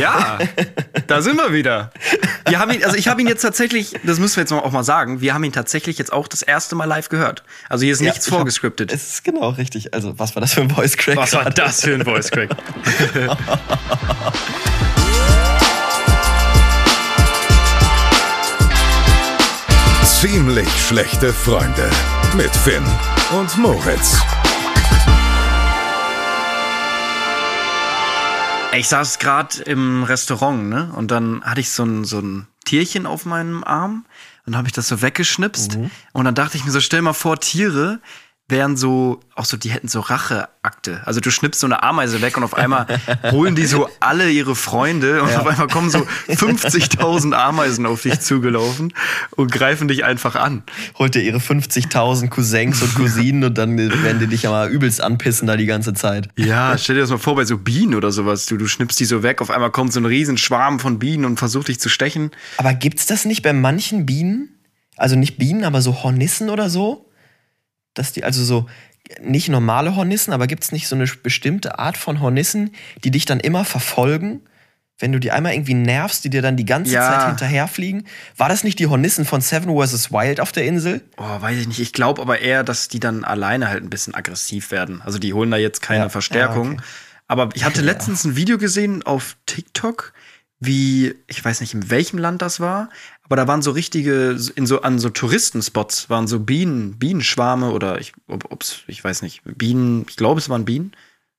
Ja, da sind wir wieder. Wir haben ihn, also ich habe ihn jetzt tatsächlich, das müssen wir jetzt auch mal sagen, wir haben ihn tatsächlich jetzt auch das erste Mal live gehört. Also hier ist ja, nichts vorgescriptet. Es ist genau richtig. Also was war das für ein Voice Crack? Was war das für ein Voice Crack? Ziemlich schlechte Freunde mit Finn und Moritz. Ich saß gerade im Restaurant, ne? Und dann hatte ich so ein, so ein Tierchen auf meinem Arm. Und dann habe ich das so weggeschnipst. Mhm. Und dann dachte ich mir so, stell mal vor, Tiere wären so, auch so, die hätten so Racheakte. Also du schnippst so eine Ameise weg und auf einmal holen die so alle ihre Freunde und ja. auf einmal kommen so 50.000 Ameisen auf dich zugelaufen und greifen dich einfach an. Holt dir ihre 50.000 Cousins und Cousinen und dann werden die dich ja mal übelst anpissen da die ganze Zeit. Ja, stell dir das mal vor bei so Bienen oder sowas. Du, du schnippst die so weg, auf einmal kommt so ein riesen Schwarm von Bienen und versucht dich zu stechen. Aber gibt's das nicht bei manchen Bienen? Also nicht Bienen, aber so Hornissen oder so? Dass die, also so nicht normale Hornissen, aber gibt es nicht so eine bestimmte Art von Hornissen, die dich dann immer verfolgen? Wenn du die einmal irgendwie nervst, die dir dann die ganze ja. Zeit hinterherfliegen. War das nicht die Hornissen von Seven vs. Wild auf der Insel? Oh, weiß ich nicht. Ich glaube aber eher, dass die dann alleine halt ein bisschen aggressiv werden. Also die holen da jetzt keine ja. Verstärkung. Ja, okay. Aber ich hatte letztens ein Video gesehen auf TikTok, wie, ich weiß nicht, in welchem Land das war, aber da waren so richtige, in so, an so Touristenspots waren so Bienen, Bienenschwarme oder ich, ob's, ich weiß nicht, Bienen, ich glaube, es waren Bienen,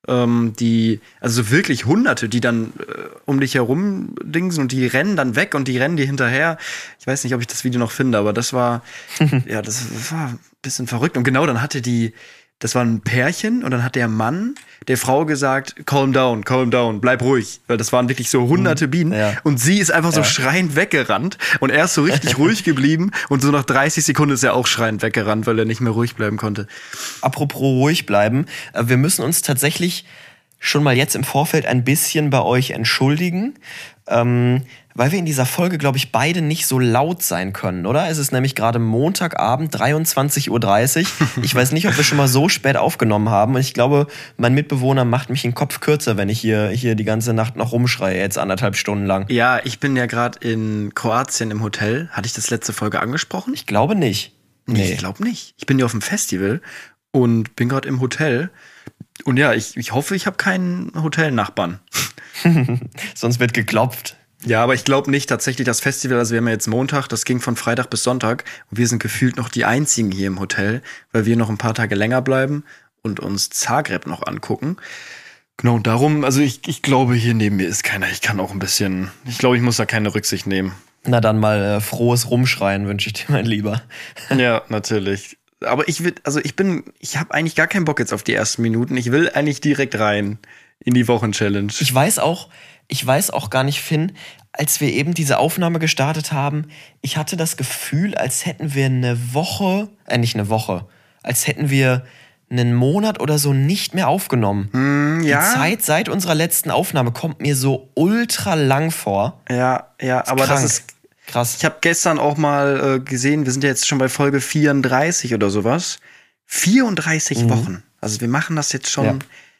ähm, die, also so wirklich Hunderte, die dann äh, um dich herum dingsen und die rennen dann weg und die rennen dir hinterher. Ich weiß nicht, ob ich das Video noch finde, aber das war, ja, das war ein bisschen verrückt. Und genau, dann hatte die, das war ein Pärchen und dann hat der Mann der Frau gesagt, calm down, calm down, bleib ruhig. Weil das waren wirklich so hunderte mhm. Bienen. Ja. Und sie ist einfach so ja. schreiend weggerannt und er ist so richtig ruhig geblieben und so nach 30 Sekunden ist er auch schreiend weggerannt, weil er nicht mehr ruhig bleiben konnte. Apropos ruhig bleiben, äh, wir müssen uns tatsächlich schon mal jetzt im Vorfeld ein bisschen bei euch entschuldigen. Ähm, weil wir in dieser Folge, glaube ich, beide nicht so laut sein können, oder? Es ist nämlich gerade Montagabend, 23.30 Uhr. Ich weiß nicht, ob wir schon mal so spät aufgenommen haben. Und ich glaube, mein Mitbewohner macht mich den Kopf kürzer, wenn ich hier, hier die ganze Nacht noch rumschreie, jetzt anderthalb Stunden lang. Ja, ich bin ja gerade in Kroatien im Hotel. Hatte ich das letzte Folge angesprochen? Ich glaube nicht. Nee, nee ich glaube nicht. Ich bin ja auf dem Festival und bin gerade im Hotel. Und ja, ich, ich hoffe, ich habe keinen Hotelnachbarn. Sonst wird geklopft. Ja, aber ich glaube nicht tatsächlich das Festival, also wir haben ja jetzt Montag, das ging von Freitag bis Sonntag und wir sind gefühlt noch die einzigen hier im Hotel, weil wir noch ein paar Tage länger bleiben und uns Zagreb noch angucken. Genau, und darum, also ich, ich glaube, hier neben mir ist keiner. Ich kann auch ein bisschen, ich glaube, ich muss da keine Rücksicht nehmen. Na dann mal äh, frohes Rumschreien wünsche ich dir, mein Lieber. ja, natürlich. Aber ich will, also ich bin, ich habe eigentlich gar keinen Bock jetzt auf die ersten Minuten. Ich will eigentlich direkt rein in die Wochenchallenge. Ich weiß auch, ich weiß auch gar nicht, Finn, als wir eben diese Aufnahme gestartet haben, ich hatte das Gefühl, als hätten wir eine Woche, äh, nicht eine Woche, als hätten wir einen Monat oder so nicht mehr aufgenommen. Mm, ja. Die Zeit seit unserer letzten Aufnahme kommt mir so ultra lang vor. Ja, ja, das aber krank. das ist krass. Ich habe gestern auch mal äh, gesehen, wir sind ja jetzt schon bei Folge 34 oder sowas. 34 mhm. Wochen. Also wir machen das jetzt schon ja.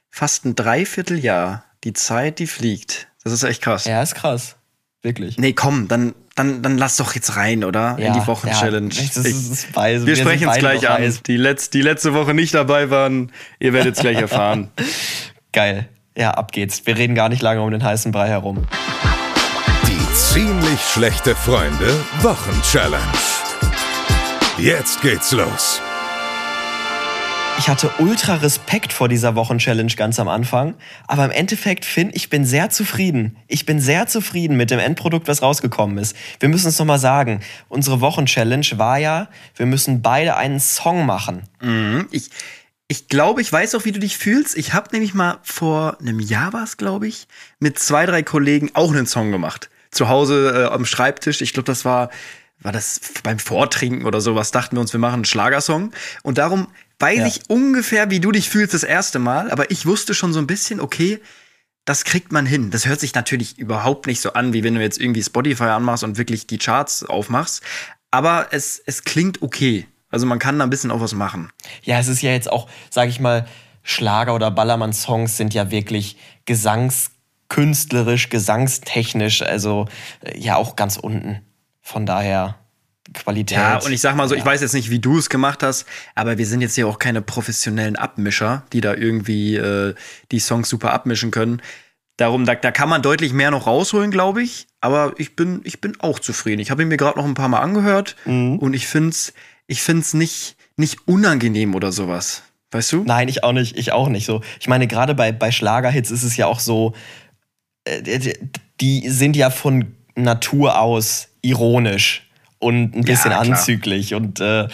Fast ein Dreivierteljahr. Die Zeit, die fliegt. Das ist echt krass. Ja, ist krass. Wirklich. Nee, komm, dann, dann, dann lass doch jetzt rein, oder? Ja, In die Wochenchallenge. Ja, das ist, wir, wir sprechen es gleich an. Die, letzt, die letzte Woche nicht dabei waren, ihr werdet es gleich erfahren. Geil. Ja, ab geht's. Wir reden gar nicht lange um den heißen Brei herum. Die ziemlich schlechte Freunde Wochenchallenge. Jetzt geht's los. Ich hatte ultra Respekt vor dieser Wochenchallenge ganz am Anfang, aber im Endeffekt finde ich bin sehr zufrieden. Ich bin sehr zufrieden mit dem Endprodukt, was rausgekommen ist. Wir müssen es nochmal sagen. Unsere Wochenchallenge war ja, wir müssen beide einen Song machen. Mhm. Ich, ich glaube, ich weiß auch, wie du dich fühlst. Ich habe nämlich mal vor einem Jahr war es, glaube ich, mit zwei, drei Kollegen auch einen Song gemacht. Zu Hause äh, am Schreibtisch. Ich glaube, das war war das beim Vortrinken oder sowas, dachten wir uns, wir machen einen Schlagersong. Und darum weiß ja. ich ungefähr, wie du dich fühlst das erste Mal, aber ich wusste schon so ein bisschen, okay, das kriegt man hin. Das hört sich natürlich überhaupt nicht so an, wie wenn du jetzt irgendwie Spotify anmachst und wirklich die Charts aufmachst. Aber es, es klingt okay. Also man kann da ein bisschen auch was machen. Ja, es ist ja jetzt auch, sag ich mal, Schlager- oder Ballermann-Songs sind ja wirklich Gesangs künstlerisch, gesangstechnisch, also äh, ja auch ganz unten. Von daher Qualität. Ja, und ich sag mal so, ja. ich weiß jetzt nicht, wie du es gemacht hast, aber wir sind jetzt hier auch keine professionellen Abmischer, die da irgendwie äh, die Songs super abmischen können. Darum, da, da kann man deutlich mehr noch rausholen, glaube ich. Aber ich bin, ich bin auch zufrieden. Ich habe ihn mir gerade noch ein paar Mal angehört mhm. und ich find's, ich find's nicht, nicht unangenehm oder sowas. Weißt du? Nein, ich auch nicht. Ich auch nicht so. Ich meine, gerade bei, bei Schlagerhits ist es ja auch so, äh, die sind ja von Natur aus ironisch und ein bisschen ja, anzüglich. Und äh,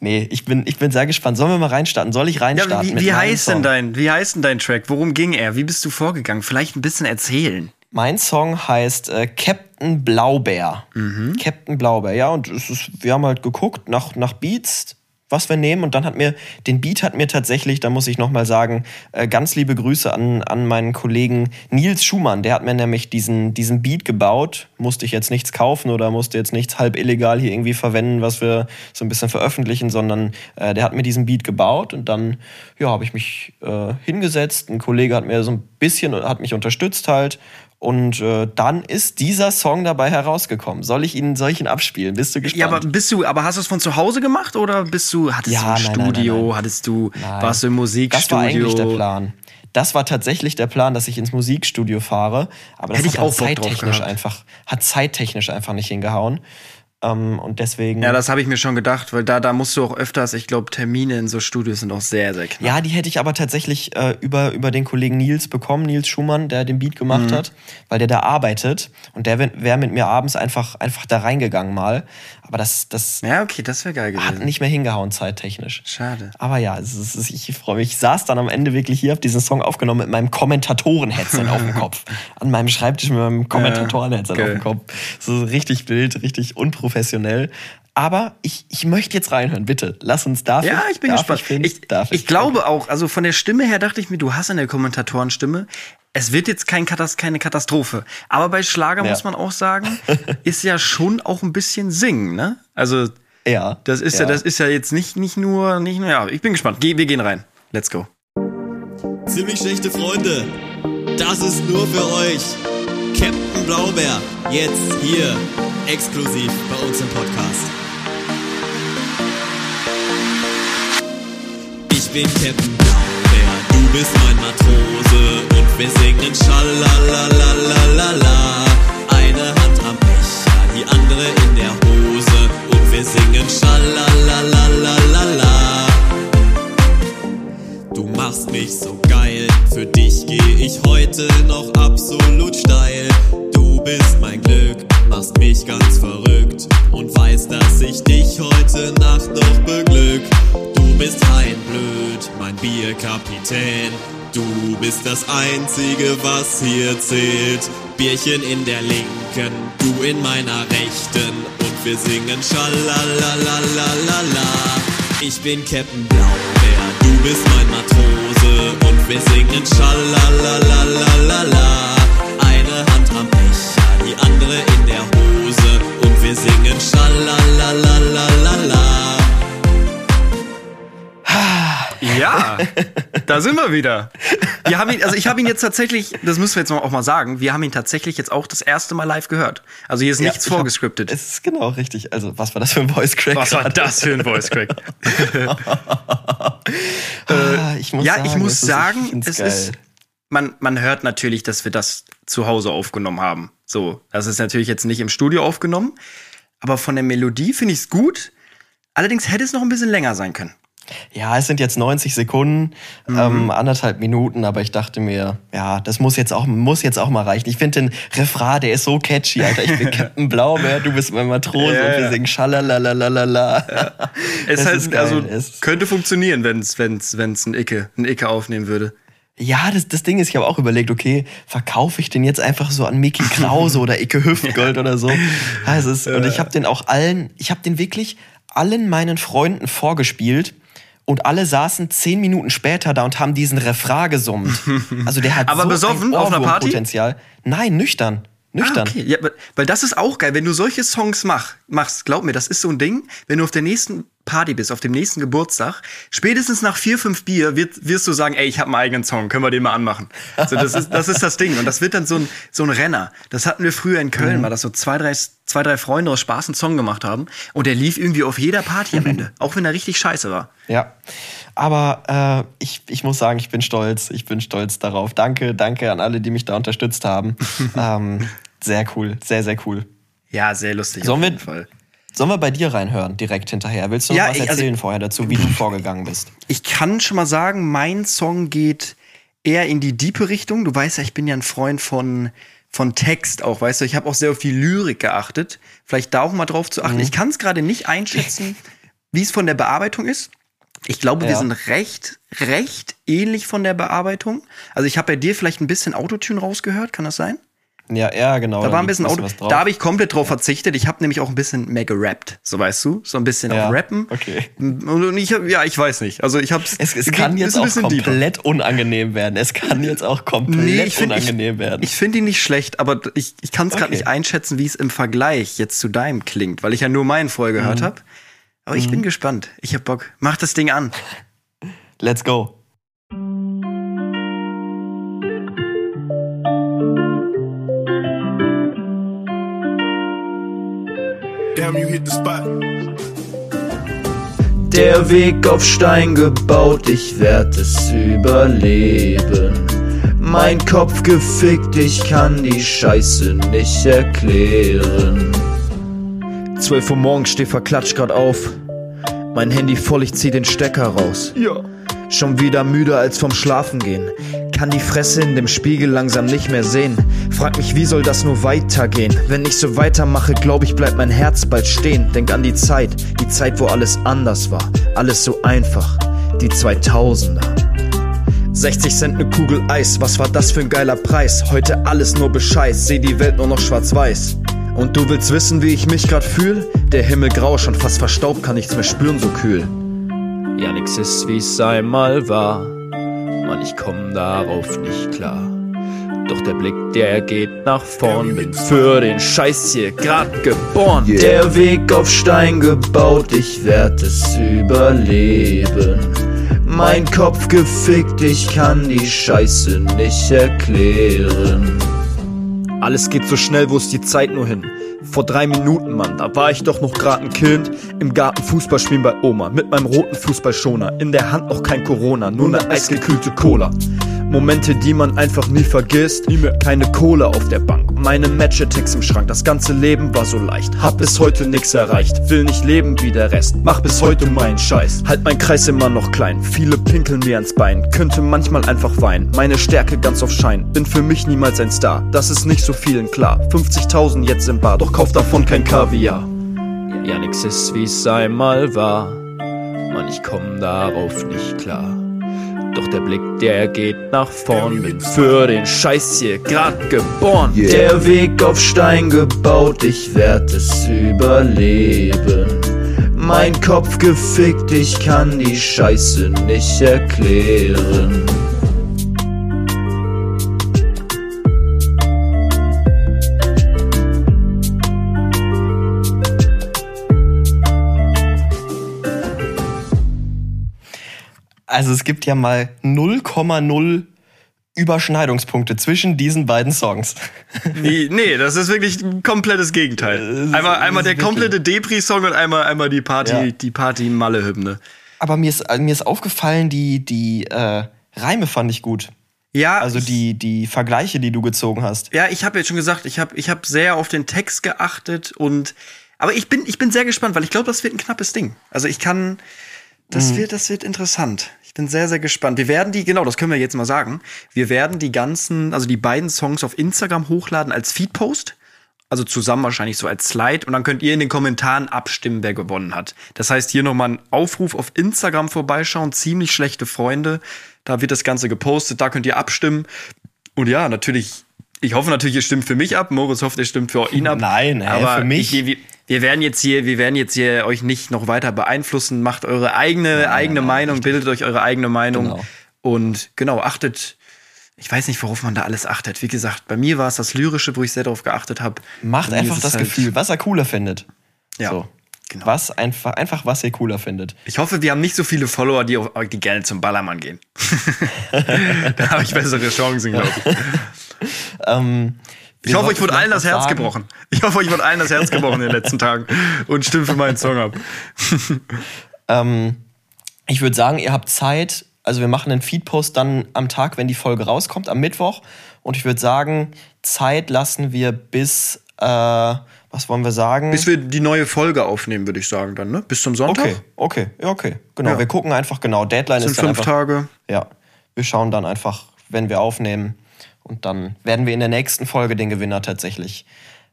nee, ich bin, ich bin sehr gespannt. Sollen wir mal reinstarten? Soll ich reinstarten? Ja, wie, wie heißt denn dein, wie heißt denn dein Track? Worum ging er? Wie bist du vorgegangen? Vielleicht ein bisschen erzählen. Mein Song heißt äh, Captain Blaubeer. Mhm. Captain Blaubeer, ja, und es ist, wir haben halt geguckt nach, nach Beats, was wir nehmen. Und dann hat mir, den Beat hat mir tatsächlich, da muss ich nochmal sagen, äh, ganz liebe Grüße an, an meinen Kollegen Nils Schumann. Der hat mir nämlich diesen, diesen Beat gebaut. Musste ich jetzt nichts kaufen oder musste jetzt nichts halb illegal hier irgendwie verwenden, was wir so ein bisschen veröffentlichen, sondern äh, der hat mir diesen Beat gebaut und dann, ja, habe ich mich äh, hingesetzt. Ein Kollege hat mir so ein bisschen, hat mich unterstützt halt und äh, dann ist dieser Song dabei herausgekommen. Soll ich ihn solchen abspielen? Bist du gespannt? Ja, aber bist du, aber hast du es von zu Hause gemacht oder bist du, hattest ja, du ein nein, Studio, nein, nein, hattest du, warst du im Musikstudio? Das war eigentlich der Plan. Das war tatsächlich der Plan, dass ich ins Musikstudio fahre. Aber das Hätte hat ich auch zeittechnisch einfach, hat zeittechnisch einfach nicht hingehauen. Ähm, und deswegen. Ja, das habe ich mir schon gedacht, weil da, da musst du auch öfters, ich glaube, Termine in so Studios sind auch sehr, sehr knapp. Ja, die hätte ich aber tatsächlich äh, über, über den Kollegen Nils bekommen, Nils Schumann, der den Beat gemacht mhm. hat, weil der da arbeitet und der wäre mit mir abends einfach, einfach da reingegangen mal. Aber das, das ja, okay, das wäre geil gewesen. hat nicht mehr hingehauen zeittechnisch. Schade. Aber ja, es ist, ich freue mich. Ich saß dann am Ende wirklich hier, habe diesen Song aufgenommen mit meinem Kommentatoren-Headset auf dem Kopf. An meinem Schreibtisch mit meinem Kommentatoren-Headset ja, auf dem Kopf. So richtig wild, richtig unprofessionell. Aber ich, ich möchte jetzt reinhören, bitte. Lass uns dafür. Ja, ich bin gespannt. Ich, ich, ich, ich glaube auch, also von der Stimme her dachte ich mir, du hast eine Kommentatorenstimme es wird jetzt kein Katast keine Katastrophe. Aber bei Schlager ja. muss man auch sagen, ist ja schon auch ein bisschen singen, ne? Also, ja. Das ist ja, ja das ist ja jetzt nicht, nicht nur, nicht nur, ja, ich bin gespannt. Geh, wir gehen rein. Let's go. Ziemlich schlechte Freunde. Das ist nur für euch. Captain Blaubeer. Jetzt hier. Exklusiv bei uns im Podcast. Ich bin Captain Blaubeer. Du bist mein Matrose wir singen Schalalalala. Eine Hand am Becher, die andere in der Hose. Und wir singen Schalalalala. Du machst mich so geil, für dich geh ich heute noch absolut steil. Du bist mein Glück, machst mich ganz verrückt und weißt, dass ich dich heute Nacht noch beglück. Du bist ein Blöd, mein Bierkapitän. Du bist das Einzige, was hier zählt. Bierchen in der linken, du in meiner rechten. Und wir singen Schalalalala. Ich bin Captain Blaubeer, du bist mein Matrose. Und wir singen Schalalalala. Eine Hand am Becher, die andere in der Hose. Und wir singen Schalalalala. Ja, da sind wir wieder. Wir haben ihn, also ich habe ihn jetzt tatsächlich, das müssen wir jetzt auch mal sagen, wir haben ihn tatsächlich jetzt auch das erste Mal live gehört. Also hier ist ja, nichts vorgescriptet. es ist genau richtig. Also was war das für ein Voice Crack? Was war das für ein Voice Crack? äh, ich muss ja, sagen, ich muss sagen, es geil. ist, man, man hört natürlich, dass wir das zu Hause aufgenommen haben. So, das ist natürlich jetzt nicht im Studio aufgenommen, aber von der Melodie finde ich es gut. Allerdings hätte es noch ein bisschen länger sein können. Ja, es sind jetzt 90 Sekunden, mhm. ähm, anderthalb Minuten, aber ich dachte mir, ja, das muss jetzt auch, muss jetzt auch mal reichen. Ich finde den Refrain, der ist so catchy, Alter. Ich bin Captain Blaubeer, du bist mein Matrose ja, und wir singen Schalalalala. Ja. Es das heißt, also könnte funktionieren, wenn es wenn's, wenn's ein Icke, ein Icke aufnehmen würde. Ja, das, das Ding ist, ich habe auch überlegt, okay, verkaufe ich den jetzt einfach so an Mickey Krause oder Icke Hüftgold oder so. Also es, und ich habe den auch allen, ich habe den wirklich allen meinen Freunden vorgespielt und alle saßen zehn Minuten später da und haben diesen Refrain gesummt. Also der hat Aber so besoffen ein auf einer Party? Potenzial. Nein, nüchtern. Nüchtern. Ah, okay. Ja, weil das ist auch geil, wenn du solche Songs mach, machst. Glaub mir, das ist so ein Ding, wenn du auf der nächsten Party bist, auf dem nächsten Geburtstag, spätestens nach vier, fünf Bier wird, wirst du sagen, ey, ich habe einen eigenen Song, können wir den mal anmachen. Also das ist, das ist das Ding. Und das wird dann so ein, so ein Renner. Das hatten wir früher in Köln mhm. mal, dass so zwei drei, zwei, drei Freunde aus Spaß einen Song gemacht haben. Und der lief irgendwie auf jeder Party am Ende. auch wenn er richtig scheiße war. Ja. Aber äh, ich, ich muss sagen, ich bin stolz. Ich bin stolz darauf. Danke, danke an alle, die mich da unterstützt haben. ähm, sehr cool, sehr, sehr cool. Ja, sehr lustig. Sollen auf jeden wir, Fall. Sollen wir bei dir reinhören, direkt hinterher? Willst du noch ja, was also erzählen also, vorher dazu, wie du vorgegangen bist? Ich kann schon mal sagen, mein Song geht eher in die diepe Richtung. Du weißt ja, ich bin ja ein Freund von, von Text auch, weißt du. Ich habe auch sehr auf die Lyrik geachtet. Vielleicht da auch mal drauf zu achten. Mhm. Ich kann es gerade nicht einschätzen, wie es von der Bearbeitung ist. Ich glaube, ja. wir sind recht, recht ähnlich von der Bearbeitung. Also ich habe bei dir vielleicht ein bisschen Autotune rausgehört, kann das sein? Ja, ja, genau. Da war ein bisschen Auto. Da habe ich komplett drauf verzichtet. Ich habe nämlich auch ein bisschen mehr gerappt, so weißt du, so ein bisschen ja. auch rappen. Okay. Und ich ja, ich weiß nicht. Also ich habe es, es kann jetzt auch komplett deeper. unangenehm werden. Es kann jetzt auch komplett nee, find, unangenehm ich, werden. Ich finde ihn nicht schlecht, aber ich, ich kann es okay. gerade nicht einschätzen, wie es im Vergleich jetzt zu deinem klingt, weil ich ja nur meinen vorher gehört mhm. habe. Aber mhm. ich bin gespannt. Ich habe Bock. Mach das Ding an. Let's go. Damn, you hit the spot. Der Weg auf Stein gebaut, ich werd es überleben. Mein Kopf gefickt, ich kann die Scheiße nicht erklären. 12 Uhr morgens steh verklatscht grad auf. Mein Handy voll, ich zieh den Stecker raus. Ja. Schon wieder müder als vom Schlafen gehen. Kann die Fresse in dem Spiegel langsam nicht mehr sehen. Frag mich, wie soll das nur weitergehen? Wenn ich so weitermache, glaub ich, bleibt mein Herz bald stehen. Denk an die Zeit, die Zeit, wo alles anders war. Alles so einfach. Die 2000er. 60 Cent ne Kugel Eis, was war das für ein geiler Preis? Heute alles nur Bescheiß, seh die Welt nur noch schwarz-weiß. Und du willst wissen, wie ich mich grad fühl? Der Himmel grau, schon fast verstaubt, kann nichts mehr spüren, so kühl. Ja, nix ist wie's einmal war. Mann, ich komm darauf nicht klar. Doch der Blick, der geht nach vorn, bin für den Scheiß hier grad geboren. Yeah. Der Weg auf Stein gebaut, ich werd es überleben. Mein Kopf gefickt, ich kann die Scheiße nicht erklären. Alles geht so schnell, wo ist die Zeit nur hin? Vor drei Minuten, Mann, da war ich doch noch grad ein Kind. Im Garten Fußball spielen bei Oma. Mit meinem roten Fußballschoner. In der Hand noch kein Corona, nur ne eisgekühlte Cola. Momente, die man einfach nie vergisst. Nie mehr. Keine Kohle auf der Bank, meine Match-Attacks im Schrank. Das ganze Leben war so leicht. Hab bis heute nix erreicht. Will nicht leben wie der Rest. Mach bis heute meinen Scheiß. Halt mein Kreis immer noch klein. Viele pinkeln mir ans Bein. Könnte manchmal einfach weinen. Meine Stärke ganz auf Schein. Bin für mich niemals ein Star. Das ist nicht so vielen klar. 50.000 jetzt im Bar, doch kauf davon kein Kaviar. Ja, nix ist wie's einmal war. Mann, ich komm darauf nicht klar. Doch der Blick, der geht nach vorn. Bin für den Scheiß hier grad geboren. Yeah. Der Weg auf Stein gebaut, ich werd es überleben. Mein Kopf gefickt, ich kann die Scheiße nicht erklären. Also es gibt ja mal 0,0 Überschneidungspunkte zwischen diesen beiden Songs. Nee, nee, das ist wirklich ein komplettes Gegenteil. Einmal, einmal der komplette Depri-Song und einmal, einmal die Party, ja. die Party-Malle-Hymne. Aber mir ist, mir ist aufgefallen, die, die äh, Reime fand ich gut. Ja. Also die, die Vergleiche, die du gezogen hast. Ja, ich habe jetzt schon gesagt, ich habe ich hab sehr auf den Text geachtet und aber ich bin, ich bin sehr gespannt, weil ich glaube, das wird ein knappes Ding. Also ich kann, das mhm. wird, das wird interessant bin sehr, sehr gespannt. Wir werden die, genau, das können wir jetzt mal sagen. Wir werden die ganzen, also die beiden Songs auf Instagram hochladen als Feedpost. Also zusammen wahrscheinlich so als Slide. Und dann könnt ihr in den Kommentaren abstimmen, wer gewonnen hat. Das heißt, hier nochmal ein Aufruf auf Instagram vorbeischauen. Ziemlich schlechte Freunde. Da wird das Ganze gepostet. Da könnt ihr abstimmen. Und ja, natürlich, ich hoffe natürlich, ihr stimmt für mich ab. Moritz hofft, ihr stimmt für ihn ab. Nein, ey, aber für mich. Ich, wir werden jetzt hier, wir werden jetzt hier euch nicht noch weiter beeinflussen. Macht eure eigene, nein, eigene nein, Meinung, bildet euch eure eigene Meinung. Genau. Und genau, achtet, ich weiß nicht, worauf man da alles achtet. Wie gesagt, bei mir war es das Lyrische, wo ich sehr darauf geachtet habe. Macht einfach das halt- Gefühl, was er cooler findet. Ja, So. genau. Was einfach, einfach was ihr cooler findet. Ich hoffe, wir haben nicht so viele Follower, die, auf, die gerne zum Ballermann gehen. da habe ich bessere Chancen, glaube ich. Ähm, Ich hoffe, euch wurde allen das Herz sagen- gebrochen. Ich hoffe, euch wurde allen das Herz gebrochen in den letzten Tagen und stimmt für meinen Song ab. Ähm, ich würde sagen, ihr habt Zeit. Also wir machen einen Feedpost dann am Tag, wenn die Folge rauskommt, am Mittwoch. Und ich würde sagen, Zeit lassen wir bis, äh, was wollen wir sagen? Bis wir die neue Folge aufnehmen, würde ich sagen dann, ne? Bis zum Sonntag. okay, okay, ja, okay. Genau, Ja. wir gucken einfach genau. Deadline Das ist sind dann fünf einfach, Tage. Ja, wir schauen dann einfach, wenn wir aufnehmen. Und dann werden wir in der nächsten Folge den Gewinner tatsächlich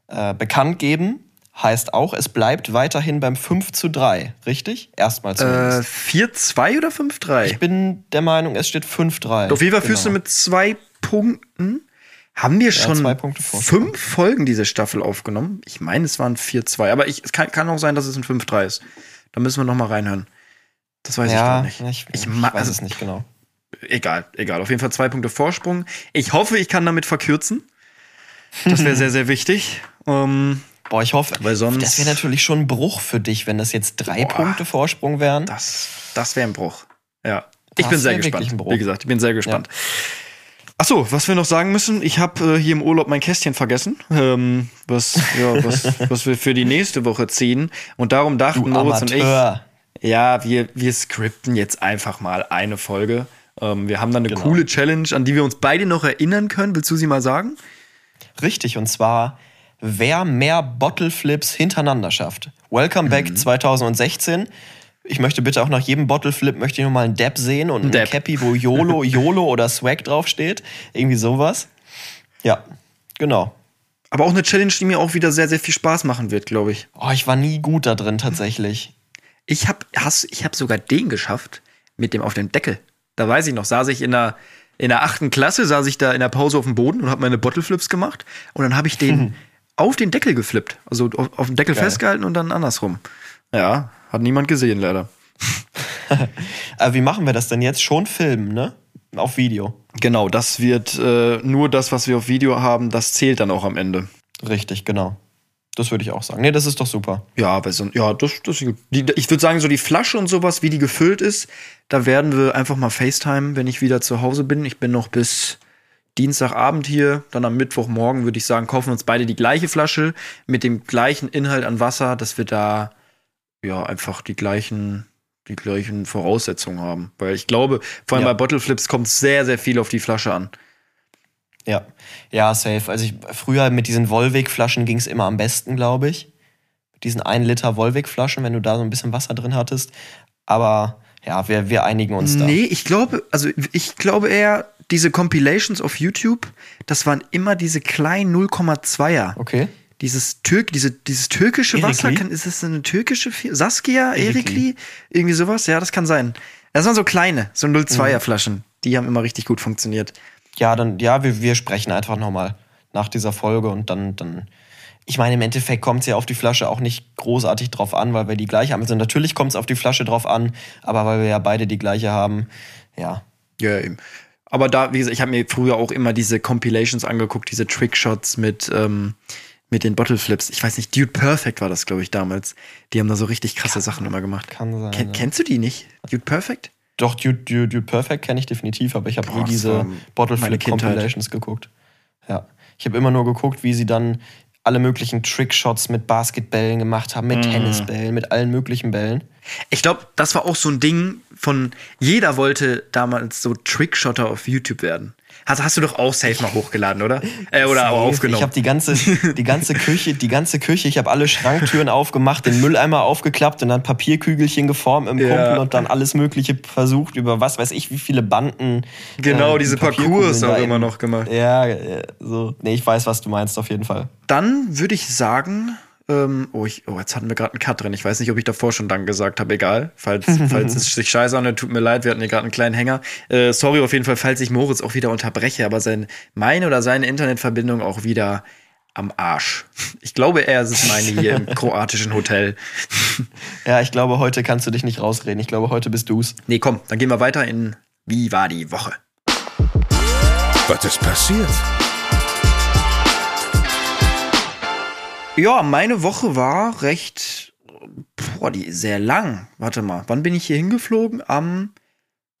äh, bekannt geben. Heißt auch, es bleibt weiterhin beim 5 zu 3, richtig? Erstmal Äh, zumindest. 4-2 oder 5-3? ich bin der Meinung, es steht 5-3. Auf jeden Fall führst du Genau. mit zwei Punkten. Haben wir schon Punkte Vorsprung. fünf Folgen diese Staffel aufgenommen? Ich meine, es waren 4-2. Aber ich, es kann, kann auch sein, dass es ein 5-3 ist. Da müssen wir noch mal reinhören. Das weiß ich ja, gar nicht. ich, ich, ma- weiß also- es nicht genau. Egal, egal. Auf jeden Fall zwei Punkte Vorsprung. Ich hoffe, ich kann damit verkürzen. Das wäre sehr, sehr wichtig. Ähm, Boah, ich hoffe, Weil sonst- das wäre natürlich schon ein Bruch für dich, wenn das jetzt drei Boah. Punkte Vorsprung wären. das das wäre ein Bruch. Ja. Ich Das bin sehr gespannt. Wie gesagt, ich bin sehr gespannt. Ach so, was wir noch sagen müssen, ich habe äh, hier im Urlaub mein Kästchen vergessen, ähm, was, ja, was, was wir für die nächste Woche ziehen. Und darum dachten Du Moritz und ich, ja, wir, wir skripten jetzt einfach mal eine Folge. Ähm, wir haben dann eine Genau. coole Challenge, an die wir uns beide noch erinnern können. Willst du sie mal sagen? Richtig, und zwar, wer mehr Bottle Flips hintereinander schafft. Welcome Mhm. back 2016. Ich möchte bitte auch nach jedem Bottle Flip möchte ich noch mal einen Dab sehen und Dab. Cappy, wo YOLO, YOLO oder Swag draufsteht. Irgendwie sowas. Ja, genau. Aber auch eine Challenge, die mir auch wieder sehr, sehr viel Spaß machen wird, glaube ich. Oh, ich war nie gut da drin tatsächlich. Ich habe ich hab sogar den geschafft mit dem auf dem Deckel. Da weiß ich noch, saß ich in der, in der achten Klasse, saß ich da in der Pause auf dem Boden und habe meine Bottleflips gemacht. Und dann habe ich den auf den Deckel geflippt. Also auf, auf dem Deckel Geil. festgehalten und dann andersrum. Ja, hat niemand gesehen, leider. Aber wie machen wir das denn jetzt? Schon filmen, ne? Auf Video. Genau, das wird äh, nur das, was wir auf Video haben, das zählt dann auch am Ende. Richtig, genau. Das würde ich auch sagen. Nee, das ist doch super. Ja, weil so, ja, das, das. Die, ich würde sagen, so die Flasche und sowas, wie die gefüllt ist, da werden wir einfach mal FaceTime, wenn ich wieder zu Hause bin. Ich bin noch bis Dienstagabend hier, dann am Mittwochmorgen würde ich sagen, kaufen wir uns beide die gleiche Flasche mit dem gleichen Inhalt an Wasser, dass wir da ja einfach die gleichen die gleichen Voraussetzungen haben, weil ich glaube, vor allem Ja. bei Bottle Flips kommt sehr sehr viel auf die Flasche an. Ja. Ja, safe. Also ich, früher mit diesen Volvic-Flaschen ging es immer am besten, glaube ich. Mit diesen 1 Liter Volvic-Flaschen, wenn du da so ein bisschen Wasser drin hattest. Aber ja, wir, wir einigen uns da. Nee, ich glaube, also ich glaube eher, diese Compilations auf YouTube, das waren immer diese kleinen 0,2er. Okay. Dieses, Türk, diese, dieses türkische Erikli? Wasser, kann, ist das eine türkische? Saskia, Erikli. Erikli? Irgendwie sowas? Ja, das kann sein. Das waren so kleine, so 0,2er Flaschen. Die haben immer richtig gut funktioniert. Ja, dann, ja, wir, wir sprechen einfach nochmal nach dieser Folge und dann, dann. Ich meine, im Endeffekt kommt es ja auf die Flasche auch nicht großartig drauf an, weil wir die gleiche haben. Also natürlich kommt es auf die Flasche drauf an, aber weil wir ja beide die gleiche haben, ja. Ja, eben. Aber da, wie gesagt, ich habe mir früher auch immer diese Compilations angeguckt, diese Trickshots mit, ähm, mit den Bottle Flips. Ich weiß nicht, Dude Perfect war das, glaube ich, damals. Die haben da so richtig krasse Sachen immer gemacht. Kann sein, Ken, ja. Kennst du die nicht? Dude Perfect? Doch, Dude, Dude, Dude Perfect kenne ich definitiv, aber ich habe das diese war Bottle meine Flip Kindheit. Compilations geguckt. Ja. Ich habe immer nur geguckt, wie sie dann alle möglichen Trickshots mit Basketbällen gemacht haben, mit Tennisbällen, mit allen möglichen Bällen. Ich glaube, das war auch so ein Ding von jeder wollte damals so Trickshotter auf YouTube werden. Hast, hast du doch auch safe mal hochgeladen, oder? Äh, oder Safe. aufgenommen. Ich habe die ganze, die ganze Küche, die ganze Küche, ich habe alle Schranktüren aufgemacht, den Mülleimer aufgeklappt und dann Papierkügelchen geformt im Ja. Kumpel und dann alles Mögliche versucht über was weiß ich, wie viele Banden. genau, äh, diese Parcours auch immer noch gemacht. Ja, äh, so. Nee, ich weiß, was du meinst, auf jeden Fall. Dann würde ich sagen, ähm, oh, ich, oh, jetzt hatten wir gerade einen Cut drin. Ich weiß nicht, ob ich davor schon Dank gesagt habe. Egal. Falls, falls es sich scheiße anhört, tut mir leid, wir hatten hier gerade einen kleinen Hänger. Äh, sorry auf jeden Fall, falls ich Moritz auch wieder unterbreche, aber sein, meine oder seine Internetverbindung auch wieder am Arsch. Ich glaube, er ist es meine hier im kroatischen Hotel. Ja, ich glaube, heute kannst du dich nicht rausreden. Ich glaube, heute bist du's. Nee, komm, dann gehen wir weiter in Wie war die Woche? Was ist passiert? Ja, meine Woche war recht, boah, die sehr lang. Warte mal, wann bin ich hier hingeflogen? Am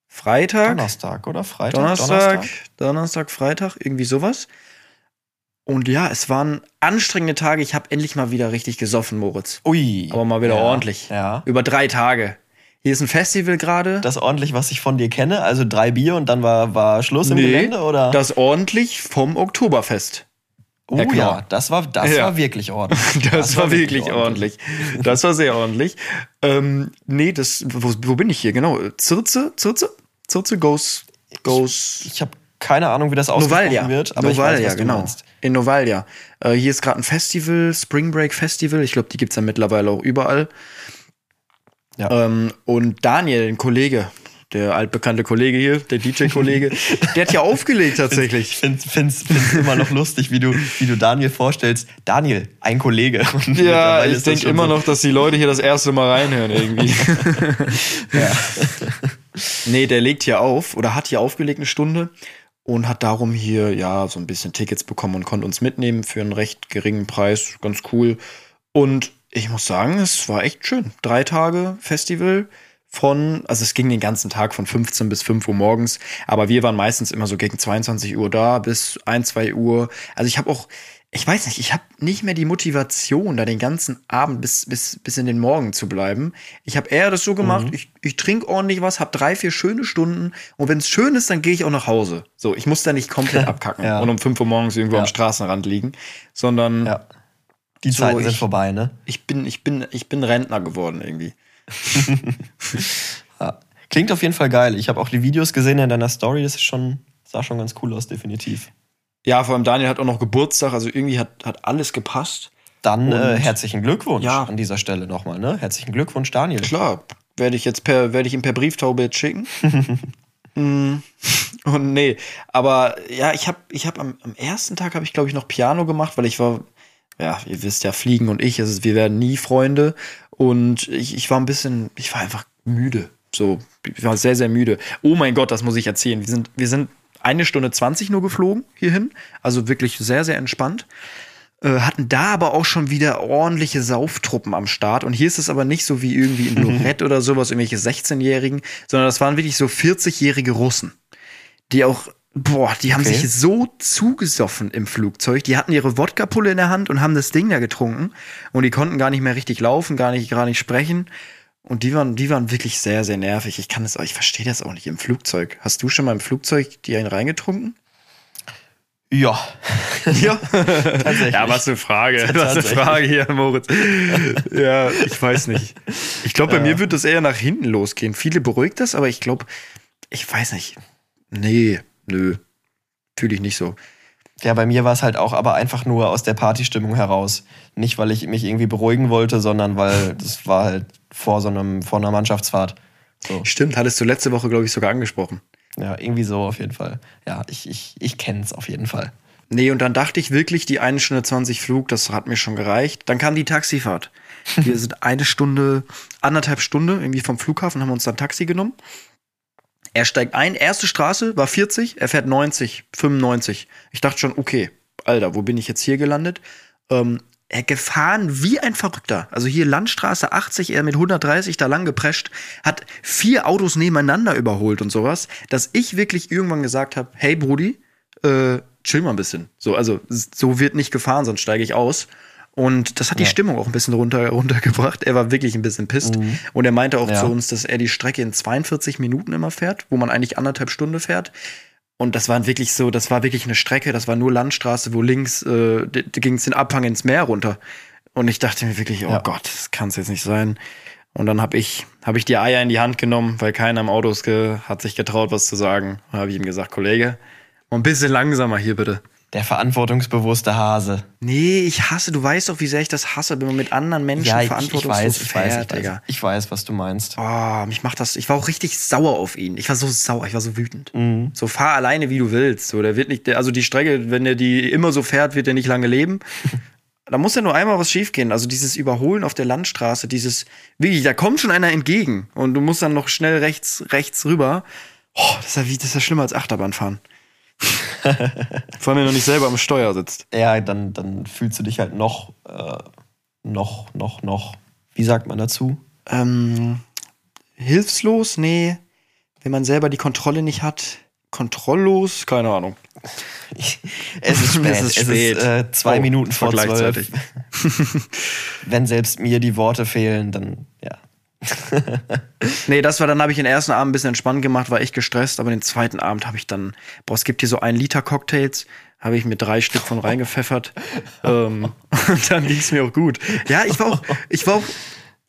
Freitag? Donnerstag oder Freitag? Donnerstag, Donnerstag, Freitag, irgendwie sowas. Und ja, es waren anstrengende Tage. Ich habe endlich mal wieder richtig gesoffen, Moritz. Ui. Aber mal wieder ja, ordentlich. Ja. Über drei Tage. Hier ist ein Festival gerade. Das ordentlich, was ich von dir kenne, also drei Bier und dann war, war Schluss im Gelände, oder? Das ordentlich vom Oktoberfest. Oh Herr Knorr. ja, das war, das Ja. war wirklich ordentlich. Das, war wirklich ordentlich. Das war sehr ordentlich. Ähm, nee, das, wo, wo bin ich hier? Genau. Zirze, Zirze, Zirze goes, goes. Ich habe keine Ahnung, wie das ausgesprochen Novalia. wird, aber Novalia, ich weiß, was genau. meinst. In Novalia. Äh, hier ist gerade ein Festival, Spring Break Festival. Ich glaube, die gibt's ja mittlerweile auch überall. Ja. Ähm, und Daniel, ein Kollege, der altbekannte Kollege hier, der DJ-Kollege, der hat ja aufgelegt Ich tatsächlich. finde es find's, find's immer noch lustig, wie du, wie du Daniel vorstellst. Daniel, ein Kollege. Und Ja, ich denke immer so- noch, dass die Leute hier das erste Mal reinhören irgendwie. Ja. Nee, der legt hier auf oder hat hier aufgelegt eine Stunde und hat darum hier ja so ein bisschen Tickets bekommen und konnte uns mitnehmen für einen recht geringen Preis. Ganz cool. Und ich muss sagen, es war echt schön. Drei Tage Festival von, also es ging den ganzen Tag von 15 bis 5 Uhr morgens, aber wir waren meistens immer so gegen 22 Uhr da bis 1, 2 Uhr. Also ich habe auch, ich weiß nicht, ich habe nicht mehr die Motivation, da den ganzen Abend bis, bis, bis in den Morgen zu bleiben. Ich habe eher das so gemacht, ich, ich trinke ordentlich was, habe drei, vier schöne Stunden und wenn es schön ist, dann gehe ich auch nach Hause. So, ich muss da nicht komplett abkacken Ja. und um 5 Uhr morgens irgendwo Ja. am Straßenrand liegen, sondern ja. Die So, Zeiten sind ich- vorbei, ne? ich bin, ich bin, ich bin Rentner geworden irgendwie. Klingt auf jeden Fall geil. Ich habe auch die Videos gesehen in deiner Story. Das ist schon, sah schon ganz cool aus, definitiv. Ja, vor allem Daniel hat auch noch Geburtstag, also irgendwie hat, hat alles gepasst. Dann äh, herzlichen Glückwunsch Ja. an dieser Stelle nochmal, ne? Herzlichen Glückwunsch, Daniel. Klar, werde ich jetzt per, werde ich ihm per Brieftaube jetzt schicken. Mm, Und nee, aber ja, ich habe ich hab am, am ersten Tag habe ich glaube ich noch Piano gemacht, weil ich war ja, ihr wisst ja, Fliegen und ich, also wir werden nie Freunde und ich, ich war ein bisschen, ich war einfach müde, so, ich war sehr sehr müde. Oh mein Gott, das muss ich erzählen. Wir sind wir sind eine Stunde 20 nur geflogen hierhin, also wirklich sehr sehr entspannt äh, hatten da aber auch schon wieder ordentliche Sauftruppen am Start. Und hier ist es aber nicht so wie irgendwie in Lorette oder sowas, irgendwelche 16-Jährigen, sondern das waren wirklich so 40-jährige Russen, die auch, boah, die haben Okay. sich so zugesoffen im Flugzeug. Die hatten ihre Wodka-Pulle in der Hand und haben das Ding da getrunken. Und die konnten gar nicht mehr richtig laufen, gar nicht, gar nicht sprechen. Und die waren, die waren wirklich sehr, sehr nervig. Ich kann das, auch- ich verstehe das auch nicht im Flugzeug. Hast du schon mal im Flugzeug die einen reingetrunken? Ja. Ja, Tatsächlich. Ja, was eine Frage. Was eine. Frage hier, Moritz. Ja, ich weiß nicht. Ich glaube, bei mir wird das eher nach hinten losgehen. Viele beruhigt das, aber ich glaube, ich weiß nicht. Nee, nö. Fühle ich nicht so. Ja, bei mir war es halt auch aber einfach nur aus der Partystimmung heraus. Nicht, weil ich mich irgendwie beruhigen wollte, sondern weil das war halt vor so einem, vor einer Mannschaftsfahrt. So. Stimmt, hattest du letzte Woche, glaube ich, sogar angesprochen. Ja, irgendwie so auf jeden Fall. Ja, ich, ich, ich kenne es auf jeden Fall. Nee, und dann dachte ich wirklich, die eine Stunde 20 Flug, das hat mir schon gereicht. Dann kam die Taxifahrt. Wir sind eine Stunde, anderthalb Stunde irgendwie vom Flughafen, haben uns dann Taxi genommen. Er steigt ein, erste Straße war 40, er fährt 90, 95. Ich dachte schon, okay, Alter, wo bin ich jetzt hier gelandet? Ähm, er gefahren wie ein Verrückter. Also hier Landstraße 80, er mit 130 da lang geprescht, hat vier Autos nebeneinander überholt und sowas, dass ich wirklich irgendwann gesagt habe, hey Brudi, äh, chill mal ein bisschen. So, also so wird nicht gefahren, sonst steige ich aus. Und das hat die Stimmung auch ein bisschen runter, runtergebracht. Er war wirklich ein bisschen pisst. Und er meinte auch Ja. zu uns, dass er die Strecke in 42 Minuten immer fährt, wo man eigentlich anderthalb Stunden fährt. Und das war wirklich so, das war wirklich eine Strecke, das war nur Landstraße, wo links äh, ging es den Abhang ins Meer runter. Und ich dachte mir wirklich, oh Ja. Gott, das kann es jetzt nicht sein. Und dann habe ich, hab ich die Eier in die Hand genommen, weil keiner im Auto hat sich getraut, was zu sagen. Dann habe ich ihm gesagt, Kollege, mal ein bisschen langsamer hier bitte. Der verantwortungsbewusste Hase. Nee, ich hasse, du weißt doch, wie sehr ich das hasse, wenn man mit anderen Menschen Ja, ich, ich verantwortungslos weiß, ich weiß, fährt, ich weiß, Digga. ich weiß, was du meinst. Oh, mich macht das. Ich war auch richtig sauer auf ihn. Ich war so sauer, ich war so wütend. Mhm. So fahr alleine, wie du willst. So, der wird nicht, der, also die Strecke, wenn der die immer so fährt, wird er nicht lange leben. da muss ja nur einmal was schiefgehen. Also dieses Überholen auf der Landstraße, dieses, wirklich, da kommt schon einer entgegen und du musst dann noch schnell rechts, rechts rüber. Oh, das ist ja wie, das ist ja schlimmer als Achterbahnfahren. Vor allem, wenn du nicht selber am Steuer sitzt. Ja, dann, dann fühlst du dich halt noch, äh, noch, noch, noch, wie sagt man dazu? Ähm, hilfslos? Nee. Wenn man selber die Kontrolle nicht hat. Kontrolllos? Keine Ahnung. Es ist spät. Es ist Es spät. ist äh, zwei Oh, Minuten vor gleichzeitig. Wenn selbst mir die Worte fehlen, dann ja. Nee, das war dann, habe ich den ersten Abend ein bisschen entspannt gemacht, war ich gestresst, aber den zweiten Abend habe ich dann, boah, es gibt hier so ein Liter Cocktails, habe ich mir drei Stück von reingepfeffert. ähm, und dann ging es mir auch gut. Ja, ich war auch, ich war auch,